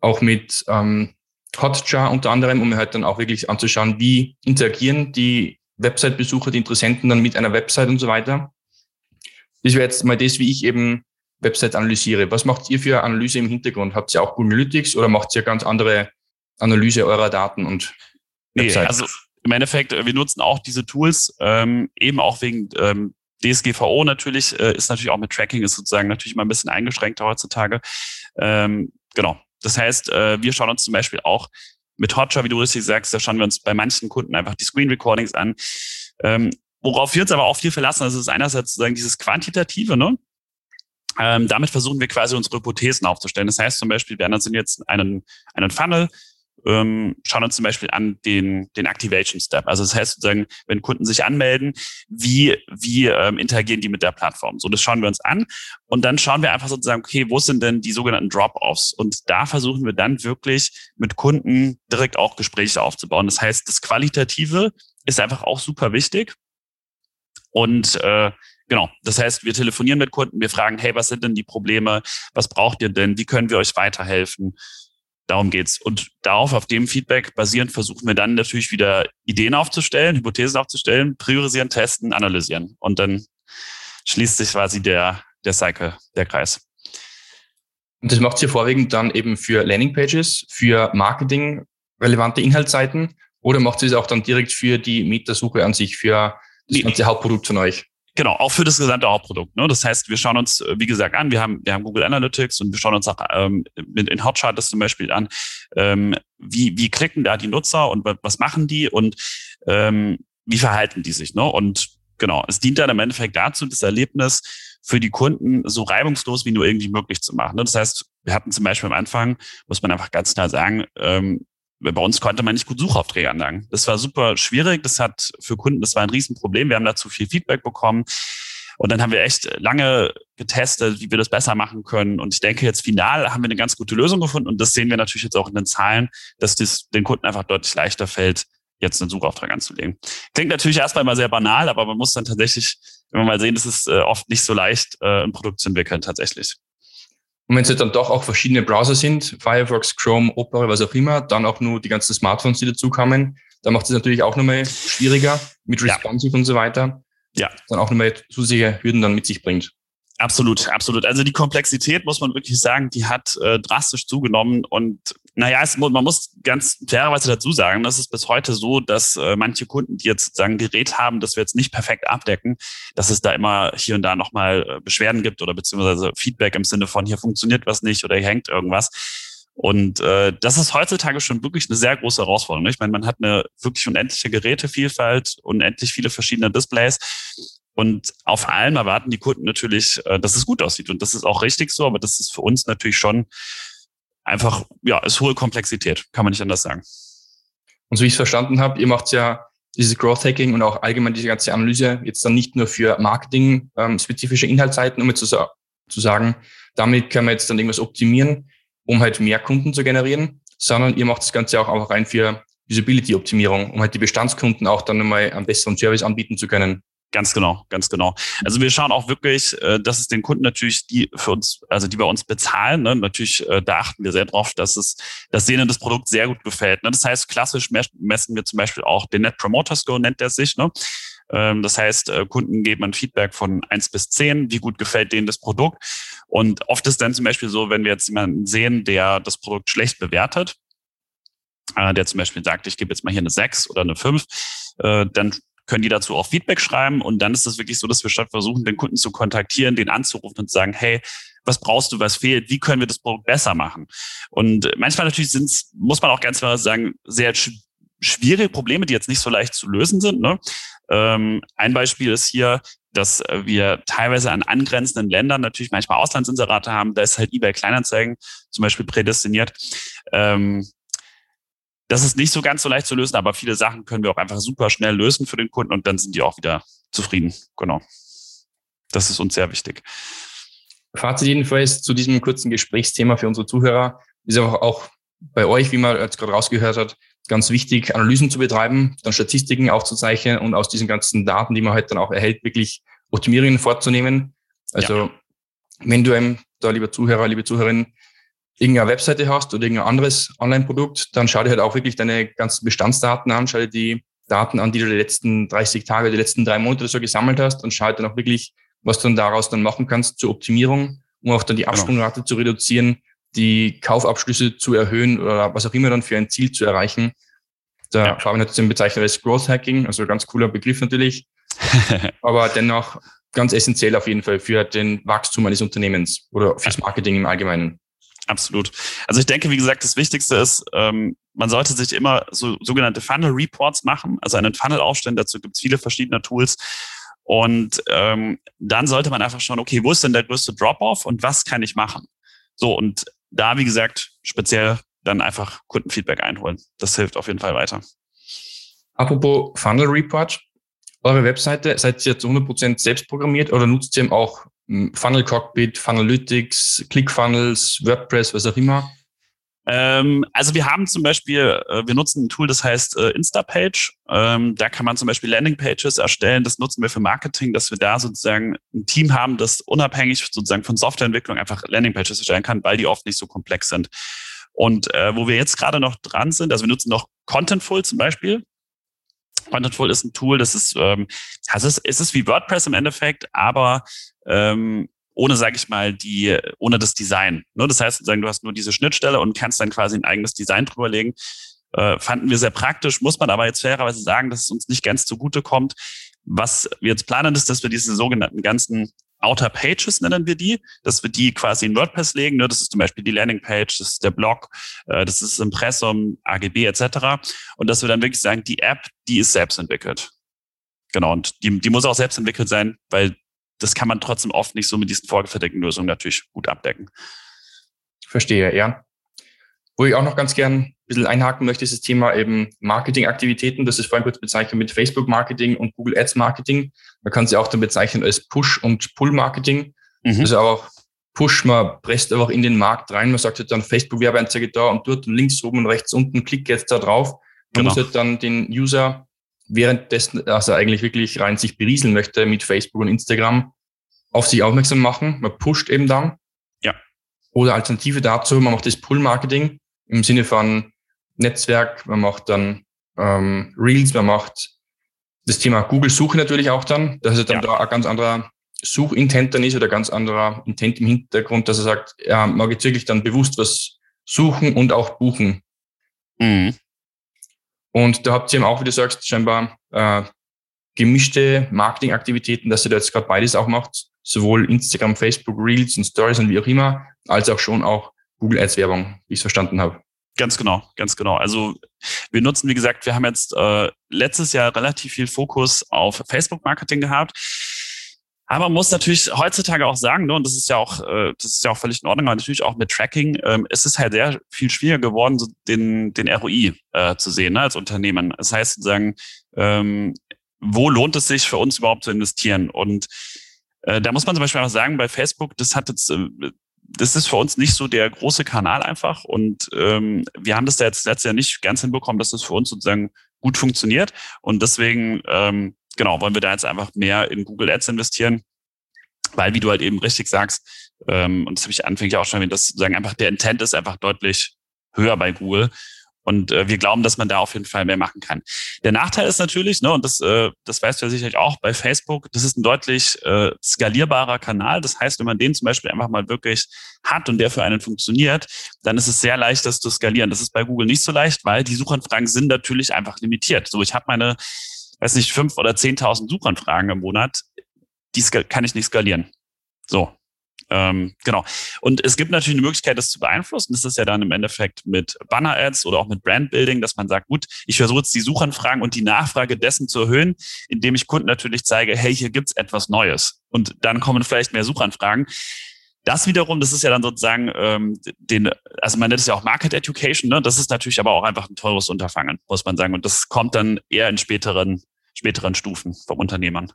auch mit ähm, Hotjar unter anderem, um mir halt dann auch wirklich anzuschauen, wie interagieren die Website-Besucher, die Interessenten dann mit einer Website und so weiter. Das wäre jetzt mal das, wie ich eben Website analysiere. Was macht ihr für Analyse im Hintergrund? Habt ihr auch Google Analytics oder macht ihr ganz andere Analyse eurer Daten und Websites? Nee, also im Endeffekt, wir nutzen auch diese Tools, ähm, eben auch wegen ähm, DSGVO natürlich äh, ist natürlich auch mit Tracking ist sozusagen natürlich mal ein bisschen eingeschränkter heutzutage. Ähm, genau. Das heißt, äh, wir schauen uns zum Beispiel auch mit Hotjar, wie du richtig sagst, da schauen wir uns bei manchen Kunden einfach die Screen Recordings an. Ähm, worauf wir uns aber auch viel verlassen, das ist einerseits sozusagen dieses Quantitative, ne? Ähm, damit versuchen wir quasi unsere Hypothesen aufzustellen. Das heißt zum Beispiel, wir analysieren jetzt einen, einen Funnel, ähm, schauen uns zum Beispiel an den, den Activation Step. Also das heißt sozusagen, wenn Kunden sich anmelden, wie, wie ähm, interagieren die mit der Plattform? So, das schauen wir uns an und dann schauen wir einfach sozusagen, okay, wo sind denn die sogenannten Drop-offs? Und da versuchen wir dann wirklich mit Kunden direkt auch Gespräche aufzubauen. Das heißt, das Qualitative ist einfach auch super wichtig. Und äh, Genau. Das heißt, wir telefonieren mit Kunden, wir fragen, hey, was sind denn die Probleme? Was braucht ihr denn? Wie können wir euch weiterhelfen? Darum geht's. Und darauf, auf dem Feedback basierend, versuchen wir dann natürlich wieder Ideen aufzustellen, Hypothesen aufzustellen, priorisieren, testen, analysieren. Und dann schließt sich quasi der, der Cycle, der Kreis. Und das macht ihr vorwiegend dann eben für Landingpages, für Marketing relevante Inhaltsseiten oder macht ihr es auch dann direkt für die Metasuche an sich, für das ganze Hauptprodukt von euch? Genau, auch für das gesamte Hauptprodukt. Ne? Das heißt, wir schauen uns, äh, wie gesagt, an, wir haben, wir haben Google Analytics und wir schauen uns auch ähm, mit in Hotchart das zum Beispiel an, ähm, wie, wie klicken da die Nutzer und was machen die und ähm, wie verhalten die sich. Ne? Und genau, es dient dann im Endeffekt dazu, das Erlebnis für die Kunden so reibungslos wie nur irgendwie möglich zu machen. Ne? Das heißt, wir hatten zum Beispiel am Anfang, muss man einfach ganz klar sagen, ähm, bei uns konnte man nicht gut Suchaufträge anlangen. Das war super schwierig. Das hat für Kunden, das war ein Riesenproblem. Wir haben dazu viel Feedback bekommen. Und dann haben wir echt lange getestet, wie wir das besser machen können. Und ich denke, jetzt final haben wir eine ganz gute Lösung gefunden. Und das sehen wir natürlich jetzt auch in den Zahlen, dass das den Kunden einfach deutlich leichter fällt, jetzt einen Suchauftrag anzulegen. Klingt natürlich erstmal mal sehr banal, aber man muss dann tatsächlich, wenn man mal sehen, das ist äh, oft nicht so leicht, äh, ein Produkt zu entwickeln tatsächlich. Und wenn es dann doch auch verschiedene Browser sind, Firefox, Chrome, Opera, was auch immer, dann auch nur die ganzen Smartphones, die dazukommen, dann macht es natürlich auch nochmal schwieriger mit Responsive ja. und so weiter. Ja. Dann auch nochmal zusätzliche Hürden dann mit sich bringt. Absolut, absolut. Also die Komplexität, muss man wirklich sagen, die hat äh, drastisch zugenommen. Und naja, es, man muss ganz fairerweise dazu sagen, das ist bis heute so, dass äh, manche Kunden, die jetzt sozusagen ein Gerät haben, das wir jetzt nicht perfekt abdecken, dass es da immer hier und da nochmal äh, Beschwerden gibt oder beziehungsweise Feedback im Sinne von, hier funktioniert was nicht oder hier hängt irgendwas. Und äh, das ist heutzutage schon wirklich eine sehr große Herausforderung. Ich meine, man hat eine wirklich unendliche Gerätevielfalt, unendlich viele verschiedene Displays. Und auf allem erwarten die Kunden natürlich, äh, dass es gut aussieht. Und das ist auch richtig so, aber das ist für uns natürlich schon einfach, ja, ist hohe Komplexität, kann man nicht anders sagen. Und so wie ich es verstanden habe, ihr macht ja dieses Growth Hacking und auch allgemein diese ganze Analyse jetzt dann nicht nur für Marketing ähm, spezifische Inhaltsseiten, um jetzt zu, zu sagen, damit kann man jetzt dann irgendwas optimieren, um halt mehr Kunden zu generieren, sondern ihr macht das Ganze auch einfach rein für Usability-Optimierung, um halt die Bestandskunden auch dann nochmal einen besseren Service anbieten zu können. Ganz genau, ganz genau. Also wir schauen auch wirklich, äh, dass es den Kunden natürlich, die für uns, also die bei uns bezahlen, ne, natürlich, äh, da achten wir sehr drauf, dass es, dass denen das Produkt sehr gut gefällt. Ne? Das heißt, klassisch messen wir zum Beispiel auch den Net Promoter Score, nennt er sich. Ne? Ähm, das heißt, äh, Kunden geben ein Feedback von eins bis zehn, wie gut gefällt denen das Produkt. Und oft ist dann zum Beispiel so, wenn wir jetzt jemanden sehen, der das Produkt schlecht bewertet, der zum Beispiel sagt, ich gebe jetzt mal hier eine sechs oder eine fünf, dann können die dazu auch Feedback schreiben. Und dann ist es wirklich so, dass wir statt versuchen, den Kunden zu kontaktieren, den anzurufen und zu sagen, hey, was brauchst du, was fehlt, wie können wir das Produkt besser machen? Und manchmal natürlich sind es, muss man auch ganz klar sagen, sehr schwierige Probleme, die jetzt nicht so leicht zu lösen sind. Ne? Ähm, ein Beispiel ist hier, dass wir teilweise an angrenzenden Ländern natürlich manchmal Auslandsinserate haben. Da ist halt eBay Kleinanzeigen zum Beispiel prädestiniert. Ähm, das ist nicht so ganz so leicht zu lösen, aber viele Sachen können wir auch einfach super schnell lösen für den Kunden und dann sind die auch wieder zufrieden. Genau. Das ist uns sehr wichtig. Fazit jedenfalls zu diesem kurzen Gesprächsthema für unsere Zuhörer ist auch, auch bei euch, wie man jetzt gerade rausgehört hat, ganz wichtig, Analysen zu betreiben, dann Statistiken aufzuzeichnen und aus diesen ganzen Daten, die man halt dann auch erhält, wirklich Optimierungen vorzunehmen. Also ja. wenn du einem, da lieber Zuhörer, liebe Zuhörerin, irgendeine Webseite hast oder irgendein anderes Online-Produkt, dann schau dir halt auch wirklich deine ganzen Bestandsdaten an, schau dir die Daten an, die du die letzten 30 Tage, die letzten drei Monate so gesammelt hast und schau dann auch wirklich, was du dann daraus dann machen kannst zur Optimierung, um auch dann die genau. Absprungrate genau. zu reduzieren, die Kaufabschlüsse zu erhöhen oder was auch immer dann für ein Ziel zu erreichen. Da ja. Fabian hat den bezeichnet als Growth Hacking, also ganz cooler Begriff natürlich, aber dennoch ganz essentiell auf jeden Fall für den Wachstum eines Unternehmens oder fürs Marketing im Allgemeinen. Absolut. Also ich denke, wie gesagt, das Wichtigste ist, ähm, man sollte sich immer so sogenannte Funnel Reports machen, also einen Funnel aufstellen. Dazu gibt es viele verschiedene Tools. Und ähm, dann sollte man einfach schauen, okay, wo ist denn der größte Drop-off und was kann ich machen? So, und da, wie gesagt, speziell dann einfach Kundenfeedback einholen. Das hilft auf jeden Fall weiter. Apropos Funnel Report, eure Webseite, seid ihr zu 100% selbst programmiert oder nutzt ihr auch hm, Funnel Cockpit, Funnelytics, ClickFunnels, WordPress, was auch immer? Ähm, also wir haben zum Beispiel, äh, wir nutzen ein Tool, das heißt äh, Instapage. Ähm, da kann man zum Beispiel Landingpages erstellen. Das nutzen wir für Marketing, dass wir da sozusagen ein Team haben, das unabhängig sozusagen von Softwareentwicklung einfach Landingpages erstellen kann, weil die oft nicht so komplex sind. Und äh, wo wir jetzt gerade noch dran sind, also wir nutzen noch Contentful zum Beispiel. Contentful ist ein Tool, das ist, also es ist wie WordPress im Endeffekt, aber ähm, ohne, sage ich mal, die, ohne das Design. Ne? Das heißt, du hast nur diese Schnittstelle und kannst dann quasi ein eigenes Design drüberlegen. Äh, fanden wir sehr praktisch, muss man aber jetzt fairerweise sagen, dass es uns nicht ganz zugute kommt. Was wir jetzt planen, ist, dass wir diese sogenannten ganzen Outer Pages nennen wir die, dass wir die quasi in WordPress legen. Ne? Das ist zum Beispiel die Landingpage, das ist der Blog, äh, das ist Impressum, AGB etc. Und dass wir dann wirklich sagen, die App, die ist selbst entwickelt. Genau, und die, die muss auch selbst entwickelt sein, weil das kann man trotzdem oft nicht so mit diesen vorgefertigten Lösungen natürlich gut abdecken. Verstehe, ja. Wo ich auch noch ganz gern ein bisschen einhaken möchte, ist das Thema eben Marketingaktivitäten. Das ist vorhin kurz bezeichnet mit Facebook-Marketing und Google Ads-Marketing. Man kann sie auch dann bezeichnen als Push- und Pull-Marketing. Mhm. Also auch Push, man presst einfach in den Markt rein. Man sagt halt dann Facebook-Werbeanzeige da und dort und links oben und rechts unten, klick jetzt da drauf. Man genau. muss halt dann den User währenddessen, also eigentlich wirklich rein sich berieseln möchte mit Facebook und Instagram, auf sich aufmerksam machen. Man pusht eben dann. Ja. Oder Alternative dazu, man macht das Pull-Marketing im Sinne von Netzwerk, man macht dann ähm, Reels, man macht das Thema Google-Suche natürlich auch dann. Das ist dann ja. da ein ganz anderer Suchintent dann ist oder ganz anderer Intent im Hintergrund, dass er sagt, ja, man geht wirklich dann bewusst was suchen und auch buchen. Mhm. Und da habt ihr eben auch, wie du sagst, scheinbar äh, gemischte Marketingaktivitäten, dass ihr da jetzt gerade beides auch macht, sowohl Instagram, Facebook, Reels und Stories und wie auch immer, als auch schon auch Google Ads Werbung, wie ich es verstanden habe. Ganz genau, ganz genau. Also wir nutzen, wie gesagt, wir haben jetzt äh, letztes Jahr relativ viel Fokus auf Facebook-Marketing gehabt. Aber man muss natürlich heutzutage auch sagen, ne, und das ist ja auch, äh, das ist ja auch völlig in Ordnung, aber natürlich auch mit Tracking, ähm, es ist halt sehr viel schwieriger geworden, so den, den ROI äh, zu sehen ne, als Unternehmen. Das heißt sozusagen, ähm, wo lohnt es sich für uns überhaupt zu investieren? Und äh, da muss man zum Beispiel auch sagen, bei Facebook, das hat jetzt, äh, das ist für uns nicht so der große Kanal einfach. Und ähm, wir haben das da jetzt letztes Jahr nicht ganz hinbekommen, dass das für uns sozusagen gut funktioniert. Und deswegen ähm, genau, wollen wir da jetzt einfach mehr in Google Ads investieren, weil, wie du halt eben richtig sagst, ähm, und das habe ich anfänglich auch schon erwähnt, dass sozusagen einfach der Intent ist einfach deutlich höher bei Google. Und äh, wir glauben, dass man da auf jeden Fall mehr machen kann. Der Nachteil ist natürlich, ne, und das, äh, das weißt du ja sicherlich auch bei Facebook, das ist ein deutlich äh, skalierbarer Kanal. Das heißt, wenn man den zum Beispiel einfach mal wirklich hat und der für einen funktioniert, dann ist es sehr leicht, das zu skalieren. Das ist bei Google nicht so leicht, weil die Suchanfragen sind natürlich einfach limitiert. So, ich habe meine weiß nicht, fünf oder zehntausend Suchanfragen im Monat, die kann ich nicht skalieren. So. Ähm, genau. Und es gibt natürlich eine Möglichkeit, das zu beeinflussen. Das ist ja dann im Endeffekt mit Banner-Ads oder auch mit Brand-Building, dass man sagt, gut, ich versuche jetzt die Suchanfragen und die Nachfrage dessen zu erhöhen, indem ich Kunden natürlich zeige, hey, hier gibt's etwas Neues. Und dann kommen vielleicht mehr Suchanfragen. Das wiederum, das ist ja dann sozusagen ähm, den, also man nennt es ja auch Market Education, ne? Das ist natürlich aber auch einfach ein teures Unterfangen, muss man sagen. Und das kommt dann eher in späteren, späteren Stufen vom Unternehmern.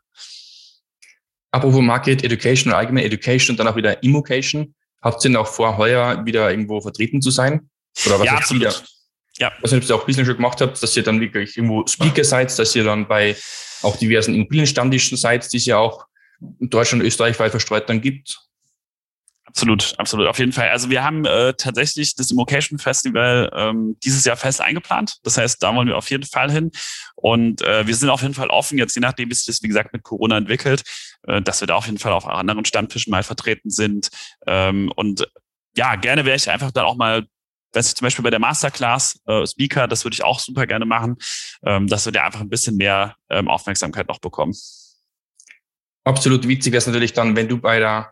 Apropos Market Education oder allgemein Education und dann auch wieder Immocation. Habt ihr denn auch vor, heuer wieder irgendwo vertreten zu sein? Oder was ja, absolut. Wieder, ja. Was ihr auch ein bisschen schon gemacht habt, dass ihr dann wirklich irgendwo Speaker seid, dass ihr dann bei auch diversen Immobilienstammtischen seid, die es ja auch in Deutschland und Österreich weit verstreut dann gibt. Absolut, absolut, auf jeden Fall. Also wir haben äh, tatsächlich das Immocation Festival ähm, dieses Jahr fest eingeplant. Das heißt, da wollen wir auf jeden Fall hin. Und äh, wir sind auf jeden Fall offen, jetzt je nachdem, wie sich das, wie gesagt, mit Corona entwickelt, äh, dass wir da auf jeden Fall auf anderen Stammtischen mal vertreten sind. Ähm, und ja, gerne wäre ich einfach dann auch mal weiß ich zum Beispiel bei der Masterclass äh, Speaker, das würde ich auch super gerne machen, ähm, dass wir da einfach ein bisschen mehr ähm, Aufmerksamkeit noch bekommen. Absolut witzig wäre es natürlich dann, wenn du bei der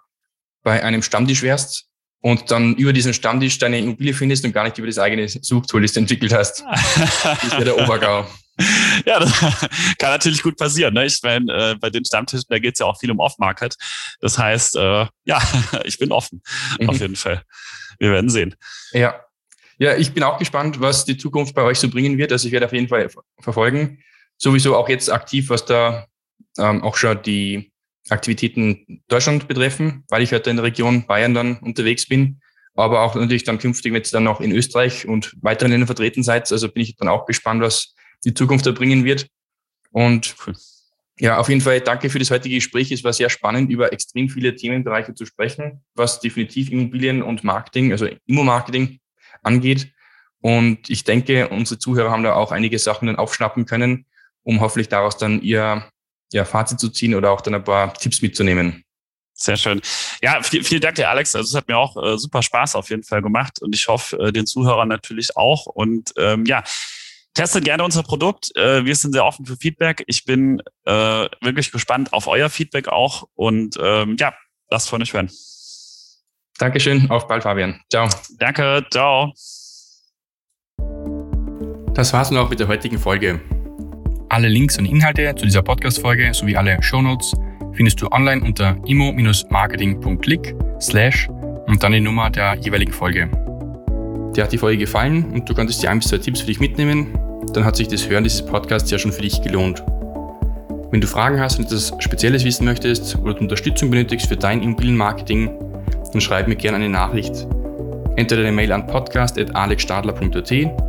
bei einem Stammtisch wärst und dann über diesen Stammtisch deine Immobilie findest und gar nicht über das eigene Suchtool, das du entwickelt hast. das wäre der Obergau. Ja, das kann natürlich gut passieren. Ne? Ich meine, äh, bei den Stammtischen, da geht es ja auch viel um Off-Market. Das heißt, äh, ja, ich bin offen, mhm. auf jeden Fall. Wir werden sehen. Ja. Ja, ich bin auch gespannt, was die Zukunft bei euch so bringen wird. Also ich werde auf jeden Fall verfolgen. Sowieso auch jetzt aktiv, was da ähm, auch schon die Aktivitäten Deutschland betreffen, weil ich halt in der Region Bayern dann unterwegs bin, aber auch natürlich dann künftig, wenn ihr dann noch in Österreich und weiteren Ländern vertreten seid. Also bin ich dann auch gespannt, was die Zukunft da bringen wird. Und ja, auf jeden Fall danke für das heutige Gespräch. Es war sehr spannend, über extrem viele Themenbereiche zu sprechen, was definitiv Immobilien und Marketing, also Immo-Marketing angeht. Und ich denke, unsere Zuhörer haben da auch einige Sachen dann aufschnappen können, um hoffentlich daraus dann ihr ja, Fazit zu ziehen oder auch dann ein paar Tipps mitzunehmen. Sehr schön. Ja, viel, vielen Dank, dir Alex. Also es hat mir auch äh, super Spaß auf jeden Fall gemacht und ich hoffe, äh, den Zuhörern natürlich auch. Und ähm, ja, testet gerne unser Produkt. Äh, wir sind sehr offen für Feedback. Ich bin äh, wirklich gespannt auf euer Feedback auch. Und ähm, ja, lasst von euch hören. Dankeschön. Auf bald, Fabian. Ciao. Danke. Ciao. Das war's nun auch mit der heutigen Folge. Alle Links und Inhalte zu dieser Podcast-Folge sowie alle Shownotes findest du online unter immo-marketing.click slash und dann die Nummer der jeweiligen Folge. Dir hat die Folge gefallen und du konntest dir ein bis zwei Tipps für dich mitnehmen, dann hat sich das Hören dieses Podcasts ja schon für dich gelohnt. Wenn du Fragen hast und etwas Spezielles wissen möchtest oder du Unterstützung benötigst für dein Immobilienmarketing, dann schreib mir gerne eine Nachricht. Entweder eine Mail an podcast.alexstadler.at